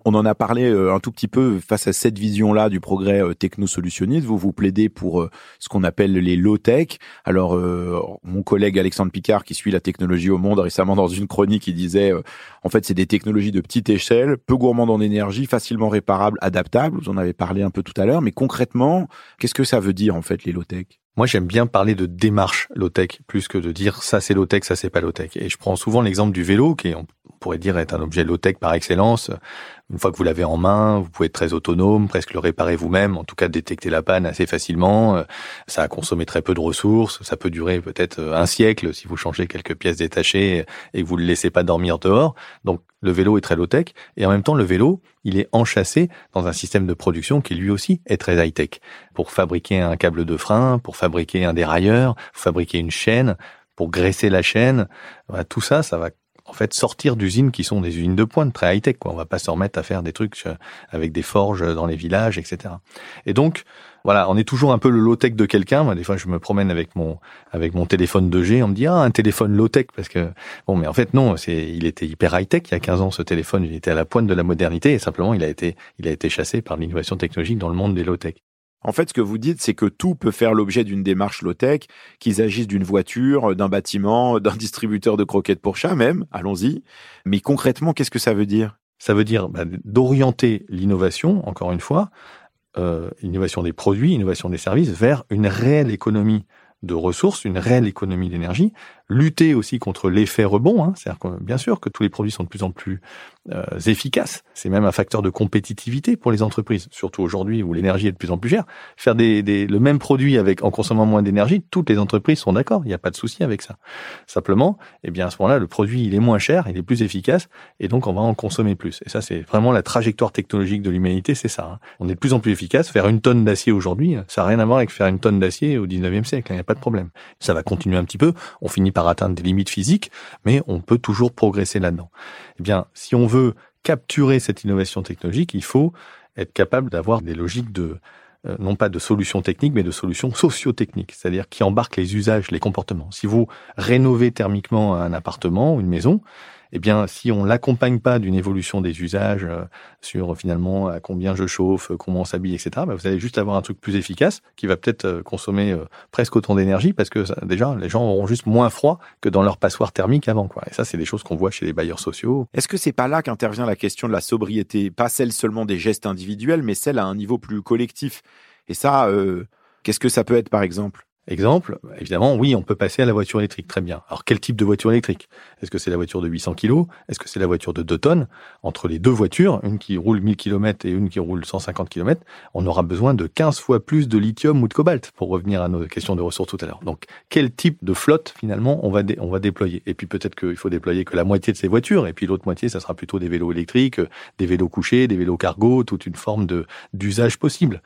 On en a parlé euh, un tout petit peu face à cette vision-là du progrès euh, technosolutionniste. Vous vous plaidez pour euh, ce qu'on appelle les low-tech. Alors, mon collègue Alexandre Picard, qui suit la technologie au monde, récemment dans une chronique, il disait, en fait, c'est des technologies de petite échelle, peu gourmandes en énergie, facilement réparables, adaptables. Vous en avez parlé un peu tout à l'heure. Mais concrètement, qu'est-ce que ça veut dire, en fait, les low-tech? Moi, j'aime bien parler de démarche low-tech plus que de dire ça c'est low-tech, ça c'est pas low-tech. Et je prends souvent l'exemple du vélo, qui on pourrait dire est un objet low-tech par excellence. Une fois que vous l'avez en main, vous pouvez être très autonome, presque le réparer vous-même, en tout cas détecter la panne assez facilement. Ça a consommé très peu de ressources, ça peut durer peut-être un siècle si vous changez quelques pièces détachées et que vous le laissez pas dormir dehors. Donc le vélo est très low-tech et en même temps le vélo, il est enchâssé dans un système de production qui lui aussi est très high-tech. Pour fabriquer un câble de frein, pour fabriquer un dérailleur, pour fabriquer une chaîne, pour graisser la chaîne, tout ça, ça va en fait sortir d'usines qui sont des usines de pointe très high tech quoi. On va pas se remettre à faire des trucs euh, avec des forges dans les villages etc et donc voilà on est toujours un peu le low tech de quelqu'un. Moi des fois je me promène avec mon avec mon téléphone 2G on me dit ah un téléphone low tech parce que bon mais en fait non c'est il était hyper high tech il y a 15 ans ce téléphone. Il était à la pointe de la modernité et simplement il a été il a été chassé par l'innovation technologique dans le monde des low tech en fait, ce que vous dites, c'est que tout peut faire l'objet d'une démarche low-tech, qu'ils agissent d'une voiture, d'un bâtiment, d'un distributeur de croquettes pour chat même, allons-y. Mais concrètement, qu'est-ce que ça veut dire? Ça veut dire bah, d'orienter l'innovation, encore une fois, euh, innovation des produits, innovation des services, vers une réelle économie de ressources, une réelle économie d'énergie, lutter aussi contre l'effet rebond. Hein. C'est-à-dire que bien sûr que tous les produits sont de plus en plus euh, efficaces. C'est même un facteur de compétitivité pour les entreprises, surtout aujourd'hui où l'énergie est de plus en plus chère. Faire des, des, le même produit avec en consommant moins d'énergie, toutes les entreprises sont d'accord. Il n'y a pas de souci avec ça. Simplement, eh bien à ce moment-là, le produit il est moins cher, il est plus efficace, et donc on va en consommer plus. Et ça, c'est vraiment la trajectoire technologique de l'humanité, c'est ça. Hein. On est de plus en plus efficace. Faire une tonne d'acier aujourd'hui, ça n'a rien à voir avec faire une tonne d'acier au 19e siècle. Il n'y a pas de problème. Ça va continuer un petit peu. On finit par atteindre des limites physiques, mais on peut toujours progresser là-dedans. Eh bien, si on veut capturer cette innovation technologique, il faut être capable d'avoir des logiques de euh, non pas de solutions techniques, mais de solutions socio-techniques, c'est-à-dire qui embarquent les usages, les comportements. Si vous rénovez thermiquement un appartement ou une maison, eh bien, si on l'accompagne pas d'une évolution des usages euh, sur finalement à combien je chauffe, comment on s'habille, etc., bah, vous allez juste avoir un truc plus efficace qui va peut-être euh, consommer euh, presque autant d'énergie parce que déjà les gens auront juste moins froid que dans leur passoire thermique avant. Quoi. Et ça, c'est des choses qu'on voit chez les bailleurs sociaux. Est-ce que c'est pas là qu'intervient la question de la sobriété, pas celle seulement des gestes individuels, mais celle à un niveau plus collectif Et ça, qu'est-ce que ça peut être par exemple? Exemple, évidemment, oui, on peut passer à la voiture électrique, très bien. Alors, quel type de voiture électrique? Est-ce que c'est la voiture de 800 kg Est-ce que c'est la voiture de 2 tonnes? Entre les deux voitures, une qui roule 1000 km et une qui roule 150 km, on aura besoin de 15 fois plus de lithium ou de cobalt, pour revenir à nos questions de ressources tout à l'heure. Donc, quel type de flotte, finalement, on va, on va déployer? Et puis, peut-être qu'il faut déployer que la moitié de ces voitures, et puis l'autre moitié, ça sera plutôt des vélos électriques, des vélos couchés, des vélos cargo, toute une forme d'usage possible.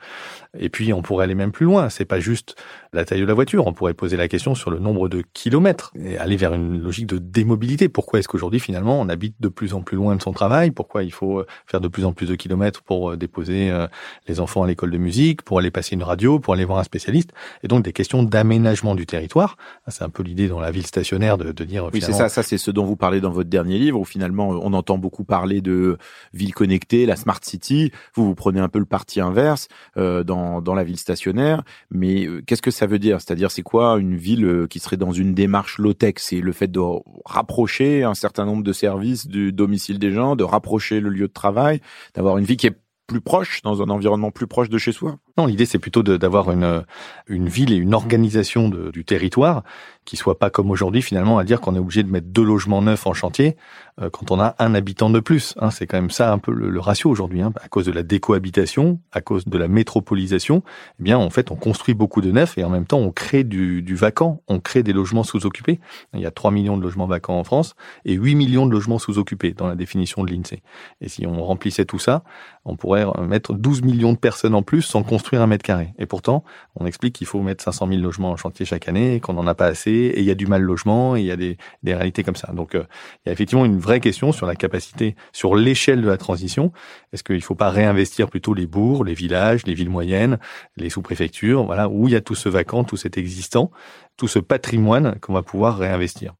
Et puis, on pourrait aller même plus loin. C'est pas juste la taille de la voiture. On pourrait poser la question sur le nombre de kilomètres et aller vers une logique de démobilité. Pourquoi est-ce qu'aujourd'hui, finalement, on habite de plus en plus loin de son travail? Pourquoi il faut euh, faire de plus en plus de kilomètres pour euh, déposer euh, les enfants à l'école de musique, pour aller passer une radio, pour aller voir un spécialiste? Et donc, des questions d'aménagement du territoire. C'est un peu l'idée dans la ville stationnaire de, de dire... Oui, c'est ça. Ça, c'est ce dont vous parlez dans votre dernier livre, où finalement, on entend beaucoup parler de ville connectée, la smart city. Vous, vous prenez un peu le parti inverse euh, dans, dans la ville stationnaire. Mais qu'est-ce que ça veut dire? C'est-à-dire, c'est quoi une ville euh, qui serait dans une démarche low-tech? C'est le fait de rapprocher un certain nombre de services du domicile des gens, de rapprocher le lieu de travail, d'avoir une vie qui est plus proche, dans un environnement plus proche de chez soi? Non, l'idée c'est plutôt d'avoir une, une ville et une organisation de, du territoire qui soit pas comme aujourd'hui finalement à dire qu'on est obligé de mettre deux logements neufs en chantier euh, quand on a un habitant de plus. Hein, c'est quand même ça un peu le, ratio aujourd'hui. Hein, à cause de la décohabitation, à cause de la métropolisation, eh bien en fait on construit beaucoup de neufs et en même temps on crée du, du vacant, on crée des logements sous-occupés. Il y a 3 millions de logements vacants en France et 8 millions de logements sous-occupés dans la définition de l'INSEE. Et si on remplissait tout ça, on pourrait mettre 12 millions de personnes en plus sans construire un mètre carré. Et pourtant, on explique qu'il faut mettre 500 000 logements en chantier chaque année, qu'on n'en a pas assez et il y a du mal logement, et il y a des, des réalités comme ça. Donc, euh, il y a effectivement une vraie question sur la capacité, sur l'échelle de la transition. Est-ce qu'il ne faut pas réinvestir plutôt les bourgs, les villages, les villes moyennes, les sous-préfectures, voilà, où il y a tout ce vacant, tout cet existant, tout ce patrimoine qu'on va pouvoir réinvestir?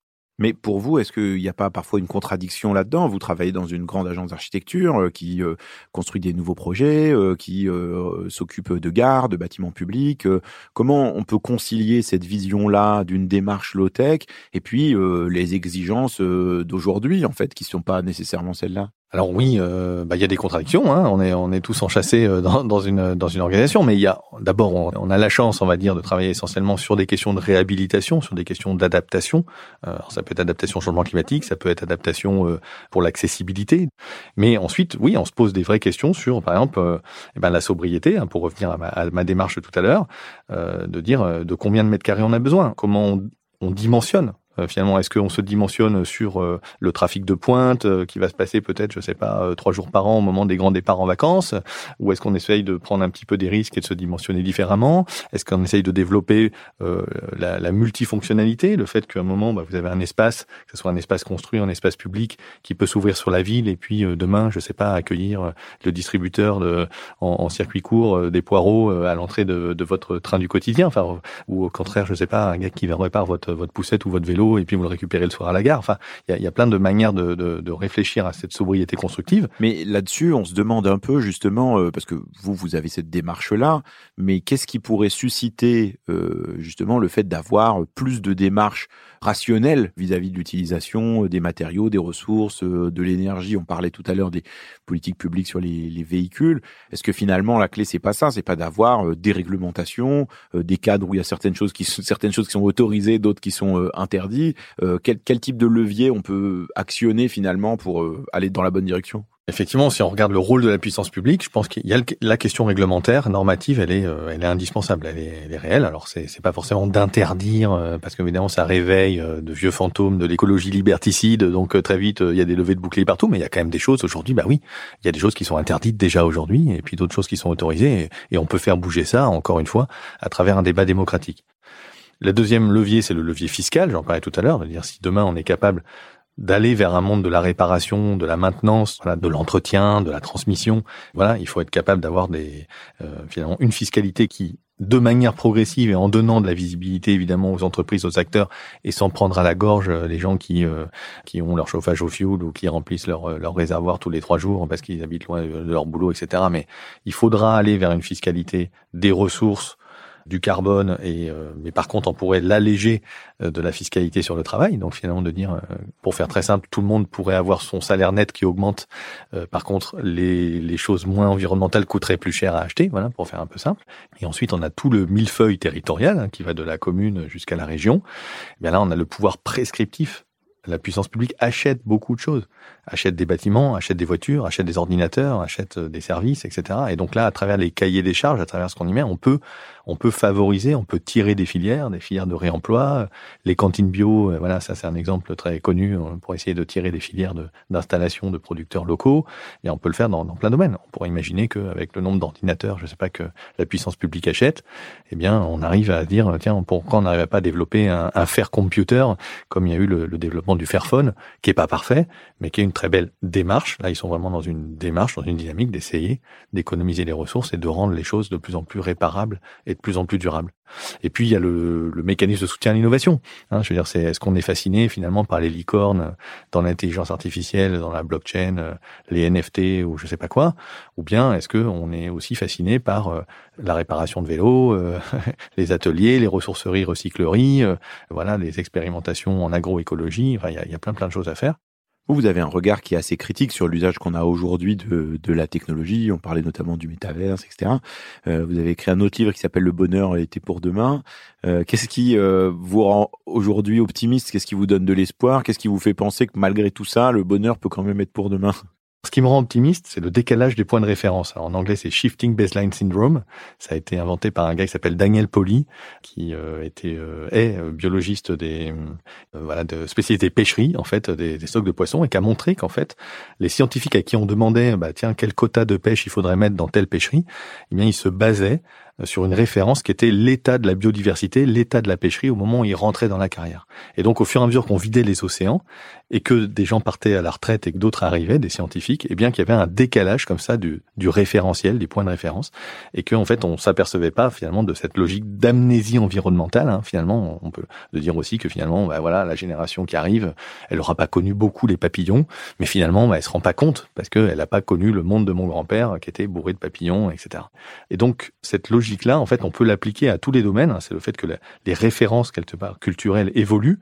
Mais pour vous, est-ce qu'il n'y a pas parfois une contradiction là-dedans? Vous travaillez dans une grande agence d'architecture euh, qui euh, construit des nouveaux projets, euh, qui s'occupe de gares, de bâtiments publics. comment on peut concilier cette vision-là d'une démarche low-tech et puis les exigences d'aujourd'hui, en fait, qui ne sont pas nécessairement celles-là? Alors oui, euh, bah, il y a des contradictions. Hein. On est on est tous enchâssés euh, dans, dans une dans une organisation, mais il y a d'abord on, a la chance, on va dire, de travailler essentiellement sur des questions de réhabilitation, sur des questions d'adaptation. Euh, ça peut être adaptation au changement climatique, ça peut être adaptation euh, pour l'accessibilité. Mais ensuite, oui, on se pose des vraies questions sur, par exemple, eh ben, la sobriété. Hein, pour revenir à ma, à ma, démarche tout à l'heure, de dire de combien de mètres carrés on a besoin, comment on, on dimensionne euh, finalement, est-ce qu'on se dimensionne sur euh, le trafic de pointe euh, qui va se passer peut-être, je sais pas, trois jours par an au moment des grands départs en vacances, ou est-ce qu'on essaye de prendre un petit peu des risques et de se dimensionner différemment? Est-ce qu'on essaye de développer la, la, multifonctionnalité, le fait qu'à un moment bah, vous avez un espace, que ce soit un espace construit, un espace public, qui peut s'ouvrir sur la ville, et puis demain, je sais pas, accueillir le distributeur de, en, circuit court des poireaux à l'entrée de, de, votre train du quotidien, enfin, ou au contraire, je sais pas, un gars qui répare votre votre poussette ou votre vélo et puis vous le récupérez le soir à la gare. Enfin, il y a, plein de manières de, réfléchir à cette sobriété constructive. Mais là-dessus, on se demande un peu justement, euh, parce que vous, vous avez cette démarche-là, mais qu'est-ce qui pourrait susciter euh, justement le fait d'avoir plus de démarches rationnelles vis-à-vis de l'utilisation des matériaux, des ressources, euh, de l'énergie On parlait tout à l'heure des politiques publiques sur les, les véhicules. Est-ce que finalement la clé c'est pas ça, c'est pas d'avoir des réglementations, des cadres où il y a certaines choses qui certaines choses qui sont autorisées, d'autres qui sont interdites? Interdit. quel, quel type de levier on peut actionner finalement pour aller dans la bonne direction? Effectivement, si on regarde le rôle de la puissance publique, je pense qu'il y a la question réglementaire, normative, elle est, euh, elle est indispensable, elle est, elle est réelle. Alors c'est, c'est pas forcément d'interdire, euh, parce qu'évidemment ça réveille euh, de vieux fantômes de l'écologie liberticide, donc très vite il y a des levées de boucliers partout, mais il y a quand même des choses aujourd'hui. Bah oui, il y a des choses qui sont interdites déjà aujourd'hui, et puis d'autres choses qui sont autorisées, et, on peut faire bouger ça, encore une fois, à travers un débat démocratique. Le deuxième levier, c'est le levier fiscal, j'en parlais tout à l'heure, de dire si demain on est capable d'aller vers un monde de la réparation, de la maintenance, de l'entretien, de la transmission. Voilà, il faut être capable d'avoir des euh, finalement une fiscalité qui de manière progressive et en donnant de la visibilité évidemment aux entreprises, aux acteurs et sans prendre à la gorge euh, les gens qui euh, qui ont leur chauffage au fioul ou qui remplissent leur leur réservoir tous les trois jours parce qu'ils habitent loin de leur boulot, etc. Mais il faudra aller vers une fiscalité des ressources du carbone et euh, mais par contre on pourrait l'alléger euh, de la fiscalité sur le travail. Donc finalement de dire euh, pour faire très simple tout le monde pourrait avoir son salaire net qui augmente. Par contre les, les choses moins environnementales coûteraient plus cher à acheter. Voilà pour faire un peu simple. Et ensuite on a tout le millefeuille territorial hein, qui va de la commune jusqu'à la région. Et bien là on a le pouvoir prescriptif. La puissance publique achète beaucoup de choses, achète des bâtiments, achète des voitures, achète des ordinateurs, achète des services, etc. Et donc là, à travers les cahiers des charges, à travers ce qu'on y met, on peut on peut favoriser, on peut tirer des filières, des filières de réemploi. Les cantines bio, euh, voilà, ça c'est un exemple très connu euh, pour essayer de tirer des filières d'installation de, producteurs locaux. Et on peut le faire dans, plein de domaines. On pourrait imaginer qu'avec le nombre d'ordinateurs, je sais pas que la puissance publique achète, eh bien, on arrive à dire tiens, pourquoi on n'arrive pas à développer un, un fair computer comme il y a eu le, le développement du Fairphone, qui est pas parfait, mais qui est une très belle démarche. Là, ils sont vraiment dans une démarche, dans une dynamique d'essayer d'économiser les ressources et de rendre les choses de plus en plus réparables et de plus en plus durable. Et puis il y a le, le mécanisme de soutien à l'innovation. Hein, je veux dire, c'est est-ce qu'on est fasciné finalement par les licornes dans l'intelligence artificielle, dans la blockchain, euh, les NFT ou je sais pas quoi, ou bien est-ce que on est aussi fasciné par euh, la réparation de vélos, euh, les ateliers, les ressourceries, recycleries, voilà, les expérimentations en agroécologie? Enfin, il y a, y a plein plein de choses à faire. Vous, avez un regard qui est assez critique sur l'usage qu'on a aujourd'hui de, de, la technologie. On parlait notamment du métaverse, etc. Euh, vous avez écrit un autre livre qui s'appelle Le bonheur était pour demain. Euh, Qu'est-ce qui euh, vous rend aujourd'hui optimiste? Qu'est-ce qui vous donne de l'espoir? Qu'est-ce qui vous fait penser que malgré tout ça, le bonheur peut quand même être pour demain? Ce qui me rend optimiste, c'est le décalage des points de référence. en anglais, c'est Shifting Baseline Syndrome. Ça a été inventé par un gars qui s'appelle Daniel Poli, qui euh, était euh, est euh, biologiste des voilà de spécialité pêcherie en fait des, des, stocks de poissons et qui a montré qu'en fait les scientifiques à qui on demandait bah tiens quel quota de pêche il faudrait mettre dans telle pêcherie, eh bien ils se basaient sur une référence qui était l'état de la biodiversité, l'état de la pêcherie au moment où ils rentraient dans la carrière. Et donc au fur et à mesure qu'on vidait les océans et que des gens partaient à la retraite et que d'autres arrivaient, des scientifiques, eh bien qu'il y avait un décalage comme ça du, référentiel, des points de référence, et qu'en fait on s'apercevait pas finalement de cette logique d'amnésie environnementale. Hein. Finalement, on peut dire aussi que finalement, bah, voilà, la génération qui arrive, elle aura pas connu beaucoup les papillons, mais finalement, bah, elle se rend pas compte parce qu'elle n'a pas connu le monde de mon grand-père qui était bourré de papillons, etc. Et donc cette logique logique-là, en fait, on peut l'appliquer à tous les domaines. C'est le fait que les références quelque part culturelles évoluent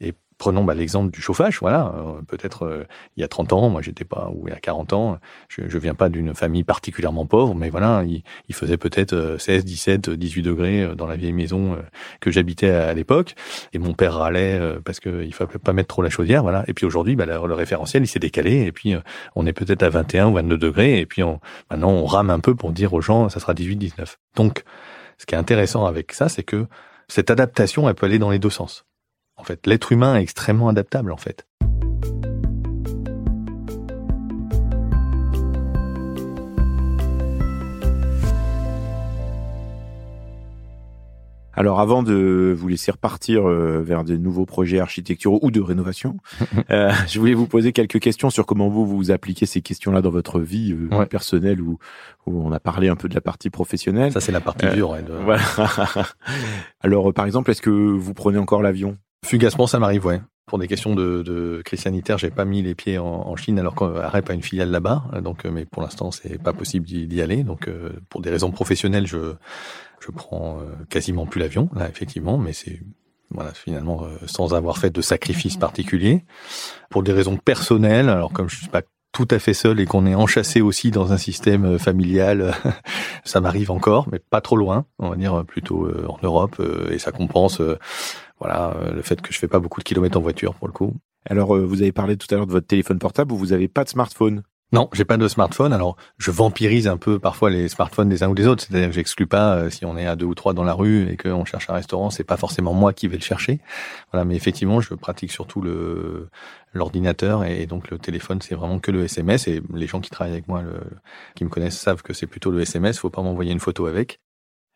et Prenons bah, l'exemple du chauffage. Voilà, euh, peut-être euh, il y a 30 ans, moi j'étais pas, ou il y a 40 ans, je, je viens pas d'une famille particulièrement pauvre, mais voilà, il, il faisait peut-être 16, 17, 18 degrés euh, dans la vieille maison que j'habitais à, l'époque, et mon père râlait parce qu'il fallait pas mettre trop la chaudière, voilà. Et puis aujourd'hui, bah, le, référentiel il s'est décalé, et puis on est peut-être à 21 ou 22 degrés, et puis on, maintenant on rame un peu pour dire aux gens ça sera 18, 19. Donc, ce qui est intéressant avec ça, c'est que cette adaptation, elle peut aller dans les deux sens. En fait, l'être humain est extrêmement adaptable, en fait. Alors avant de vous laisser repartir euh, vers de nouveaux projets architecturaux ou de rénovation, euh, je voulais vous poser quelques questions sur comment vous vous appliquez ces questions-là dans votre vie euh, personnelle où, où on a parlé un peu de la partie professionnelle. Ça c'est la partie dure. Ouais, Voilà. Alors par exemple, est-ce que vous prenez encore l'avion? Fugacement, ça m'arrive, ouais. Pour des questions de, de crise sanitaire, j'ai pas mis les pieds en, Chine alors qu'Arep a une filiale là-bas. Donc, mais pour l'instant, c'est pas possible d'y aller. Donc, euh, pour des raisons professionnelles, je je prends euh, quasiment plus l'avion là, effectivement. Mais c'est voilà, finalement, euh, sans avoir fait de sacrifice particulier. Pour des raisons personnelles, alors comme je suis pas tout à fait seul et qu'on est enchâssé aussi dans un système familial, ça m'arrive encore, mais pas trop loin, on va dire plutôt en Europe, et ça compense voilà, le fait que je fais pas beaucoup de kilomètres en voiture pour le coup. Alors, vous avez parlé tout à l'heure de votre téléphone portable, vous n'avez pas de smartphone non, j'ai pas de smartphone. Alors, je vampirise un peu parfois les smartphones des uns ou des autres. C'est-à-dire que j'exclus pas euh, si on est à deux ou trois dans la rue et qu'on cherche un restaurant, c'est pas forcément moi qui vais le chercher. Voilà, mais effectivement, je pratique surtout le l'ordinateur et donc le téléphone, c'est vraiment que le SMS. Et les gens qui travaillent avec moi, le, qui me connaissent, savent que c'est plutôt le SMS. Faut pas m'envoyer une photo avec.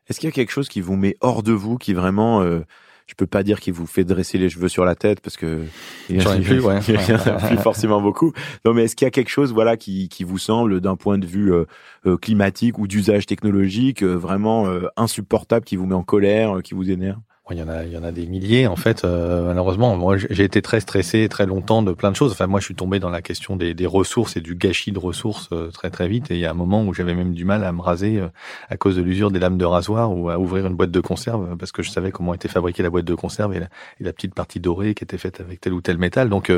Est-ce qu'il y a quelque chose qui vous met hors de vous, qui vraiment euh, je peux pas dire qu'il vous fait dresser les cheveux sur la tête parce que j'en ai plus, ouais. plus forcément beaucoup. Non, mais est-ce qu'il y a quelque chose, voilà, qui, qui vous semble, d'un point de vue euh, euh, climatique ou d'usage technologique, euh, vraiment insupportable, qui vous met en colère, qui vous énerve? Il y en a, il y en a des milliers en fait. Euh, malheureusement, moi j'ai été très stressé très longtemps de plein de choses. Enfin, moi je suis tombé dans la question des, des ressources et du gâchis de ressources euh, très très vite. Et il y a un moment où j'avais même du mal à me raser euh, à cause de l'usure des lames de rasoir ou à ouvrir une boîte de conserve parce que je savais comment était fabriquée la boîte de conserve et la, et la petite partie dorée qui était faite avec tel ou tel métal. Donc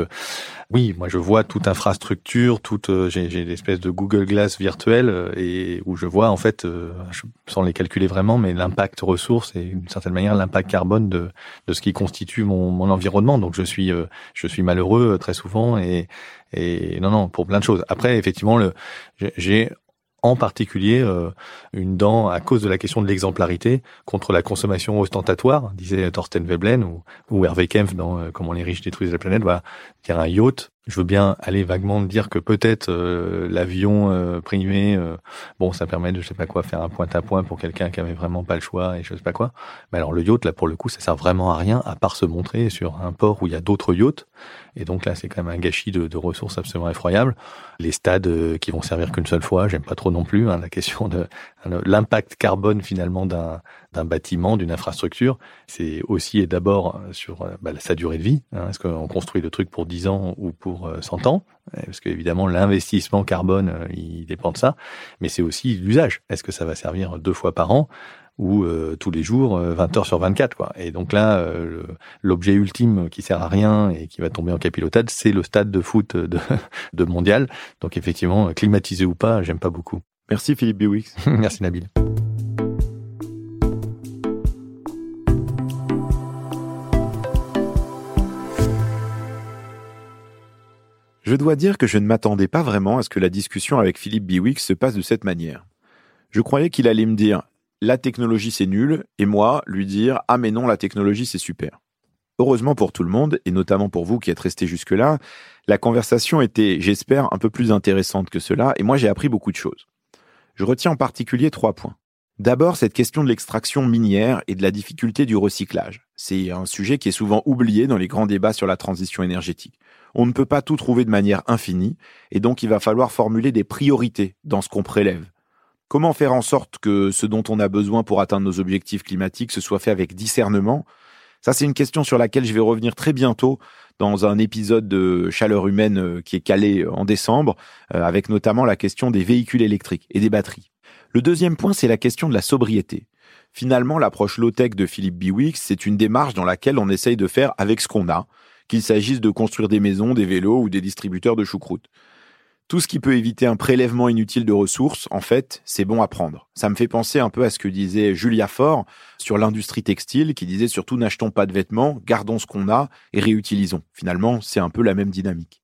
oui, moi je vois toute infrastructure, toute j'ai, j'ai l'espèce de Google Glass virtuel et où je vois en fait, sans les calculer vraiment, mais l'impact ressources et d'une certaine manière l'impact de, de ce qui constitue mon, mon environnement. Donc je suis euh, je suis malheureux euh, très souvent et et non non pour plein de choses. Après effectivement le j'ai en particulier euh, une dent à cause de la question de l'exemplarité contre la consommation ostentatoire, disait Thorsten Veblen ou, ou Hervé Kempf dans Comment les riches détruisent la planète. Voilà, dire un yacht je veux bien aller vaguement dire que peut-être euh, l'avion euh, privé, euh, bon, ça permet de je sais pas quoi faire un point à point pour quelqu'un qui avait vraiment pas le choix et je sais pas quoi. Mais alors le yacht là pour le coup ça sert vraiment à rien à part se montrer sur un port où il y a d'autres yachts et donc là c'est quand même un gâchis de, de ressources absolument effroyable. Les stades qui vont servir qu'une seule fois, j'aime pas trop non plus. Hein, la question de l'impact carbone finalement d'un d'un bâtiment, d'une infrastructure, c'est aussi et d'abord sur bah, sa durée de vie. Hein. Est-ce qu'on construit le truc pour 10 ans ou pour 100 euh, ans, euh, parce qu'évidemment l'investissement carbone, euh, il dépend de ça, mais c'est aussi l'usage. Est-ce que ça va servir deux fois par an ou tous les jours, 20 heures sur 24 quoi? Et donc là, l'objet ultime qui sert à rien et qui va tomber en capilotade, c'est le stade de foot de, de mondial. Donc effectivement, climatisé ou pas, j'aime pas beaucoup. Merci Philippe Biwix. Merci Nabil. Je dois dire que je ne m'attendais pas vraiment à ce que la discussion avec Philippe Biwix se passe de cette manière. Je croyais qu'il allait me dire la technologie c'est nul et moi lui dire ah mais non la technologie c'est super. Heureusement pour tout le monde et notamment pour vous qui êtes restés jusque-là, la conversation était, j'espère, un peu plus intéressante que cela et moi j'ai appris beaucoup de choses. Je retiens en particulier trois points. D'abord, cette question de l'extraction minière et de la difficulté du recyclage. C'est un sujet qui est souvent oublié dans les grands débats sur la transition énergétique. On ne peut pas tout trouver de manière infinie, et donc il va falloir formuler des priorités dans ce qu'on prélève. Comment faire en sorte que ce dont on a besoin pour atteindre nos objectifs climatiques se soit fait avec discernement? Ça, c'est une question sur laquelle je vais revenir très bientôt dans un épisode de Chaleur humaine euh, qui est calé en décembre, euh, avec notamment la question des véhicules électriques et des batteries. Le deuxième point, c'est la question de la sobriété. Finalement, l'approche low-tech de Philippe Biwix, c'est une démarche dans laquelle on essaye de faire avec ce qu'on a, qu'il s'agisse de construire des maisons, des vélos ou des distributeurs de choucroute. Tout ce qui peut éviter un prélèvement inutile de ressources, en fait, c'est bon à prendre. Ça me fait penser un peu à ce que disait Julia Faure sur l'industrie textile, qui disait surtout n'achetons pas de vêtements, gardons ce qu'on a et réutilisons. Finalement, c'est un peu la même dynamique.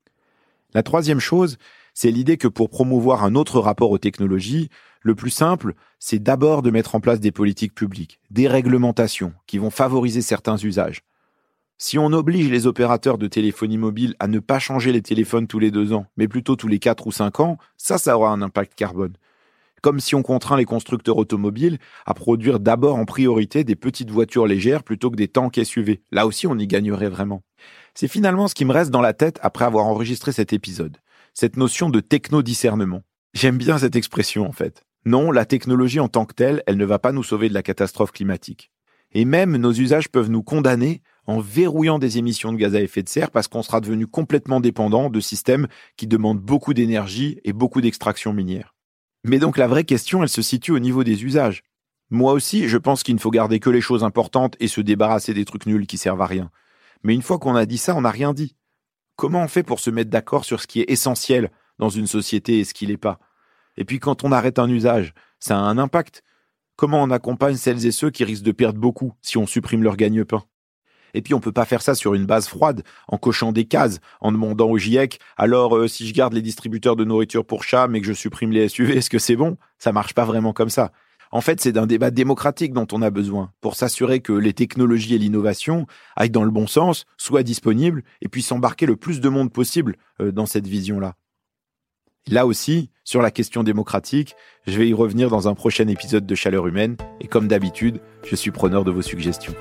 La troisième chose, c'est l'idée que pour promouvoir un autre rapport aux technologies, le plus simple, c'est d'abord de mettre en place des politiques publiques, des réglementations qui vont favoriser certains usages. Si on oblige les opérateurs de téléphonie mobile à ne pas changer les téléphones tous les deux ans, mais plutôt tous les quatre ou cinq ans, ça, ça aura un impact carbone. Comme si on contraint les constructeurs automobiles à produire d'abord en priorité des petites voitures légères plutôt que des tanks SUV. Là aussi, on y gagnerait vraiment. C'est finalement ce qui me reste dans la tête après avoir enregistré cet épisode. Cette notion de techno-discernement. J'aime bien cette expression, en fait. Non, la technologie en tant que telle, elle ne va pas nous sauver de la catastrophe climatique. Et même nos usages peuvent nous condamner en verrouillant des émissions de gaz à effet de serre parce qu'on sera devenu complètement dépendant de systèmes qui demandent beaucoup d'énergie et beaucoup d'extraction minière. Mais donc la vraie question, elle se situe au niveau des usages. Moi aussi, je pense qu'il ne faut garder que les choses importantes et se débarrasser des trucs nuls qui servent à rien. Mais une fois qu'on a dit ça, on n'a rien dit. Comment on fait pour se mettre d'accord sur ce qui est essentiel dans une société et ce qui l'est pas? Et puis quand on arrête un usage, ça a un impact. Comment on accompagne celles et ceux qui risquent de perdre beaucoup si on supprime leur gagne-pain? Et puis on peut pas faire ça sur une base froide, en cochant des cases, en demandant au GIEC alors euh, si je garde les distributeurs de nourriture pour chats mais que je supprime les SUV, est-ce que c'est bon? Ça marche pas vraiment comme ça. En fait, c'est d'un débat démocratique dont on a besoin pour s'assurer que les technologies et l'innovation aillent dans le bon sens, soient disponibles et puissent embarquer le plus de monde possible euh, dans cette vision-là. Là aussi, sur la question démocratique, je vais y revenir dans un prochain épisode de Chaleur humaine et comme d'habitude, je suis preneur de vos suggestions.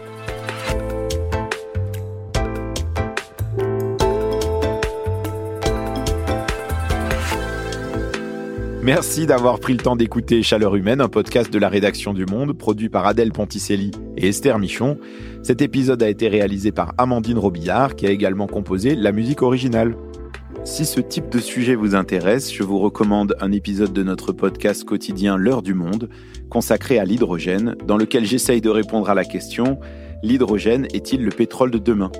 Merci d'avoir pris le temps d'écouter Chaleur Humaine, un podcast de la rédaction du Monde, produit par Adèle Ponticelli et Esther Michon. Cet épisode a été réalisé par Amandine Robillard, qui a également composé la musique originale. Si ce type de sujet vous intéresse, je vous recommande un épisode de notre podcast quotidien L'heure du monde, consacré à l'hydrogène, dans lequel j'essaye de répondre à la question L'hydrogène est-il le pétrole de demain?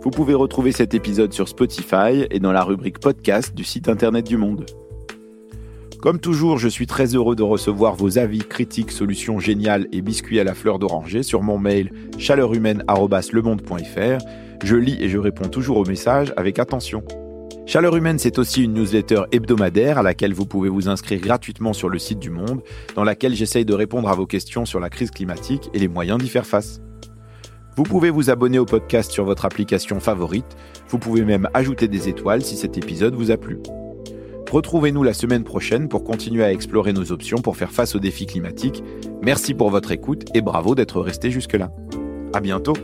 Vous pouvez retrouver cet épisode sur Spotify et dans la rubrique podcast du site internet du Monde. Comme toujours, je suis très heureux de recevoir vos avis, critiques, solutions géniales et biscuits à la fleur d'oranger sur mon mail chaleurhumaine@lemonde.fr. Je lis et je réponds toujours aux messages avec attention. Chaleur Humaine, c'est aussi une newsletter hebdomadaire à laquelle vous pouvez vous inscrire gratuitement sur le site du Monde, dans laquelle j'essaye de répondre à vos questions sur la crise climatique et les moyens d'y faire face. Vous pouvez vous abonner au podcast sur votre application favorite, vous pouvez même ajouter des étoiles si cet épisode vous a plu. Retrouvez-nous la semaine prochaine pour continuer à explorer nos options pour faire face aux défis climatiques. Merci pour votre écoute et bravo d'être resté jusque-là. À bientôt!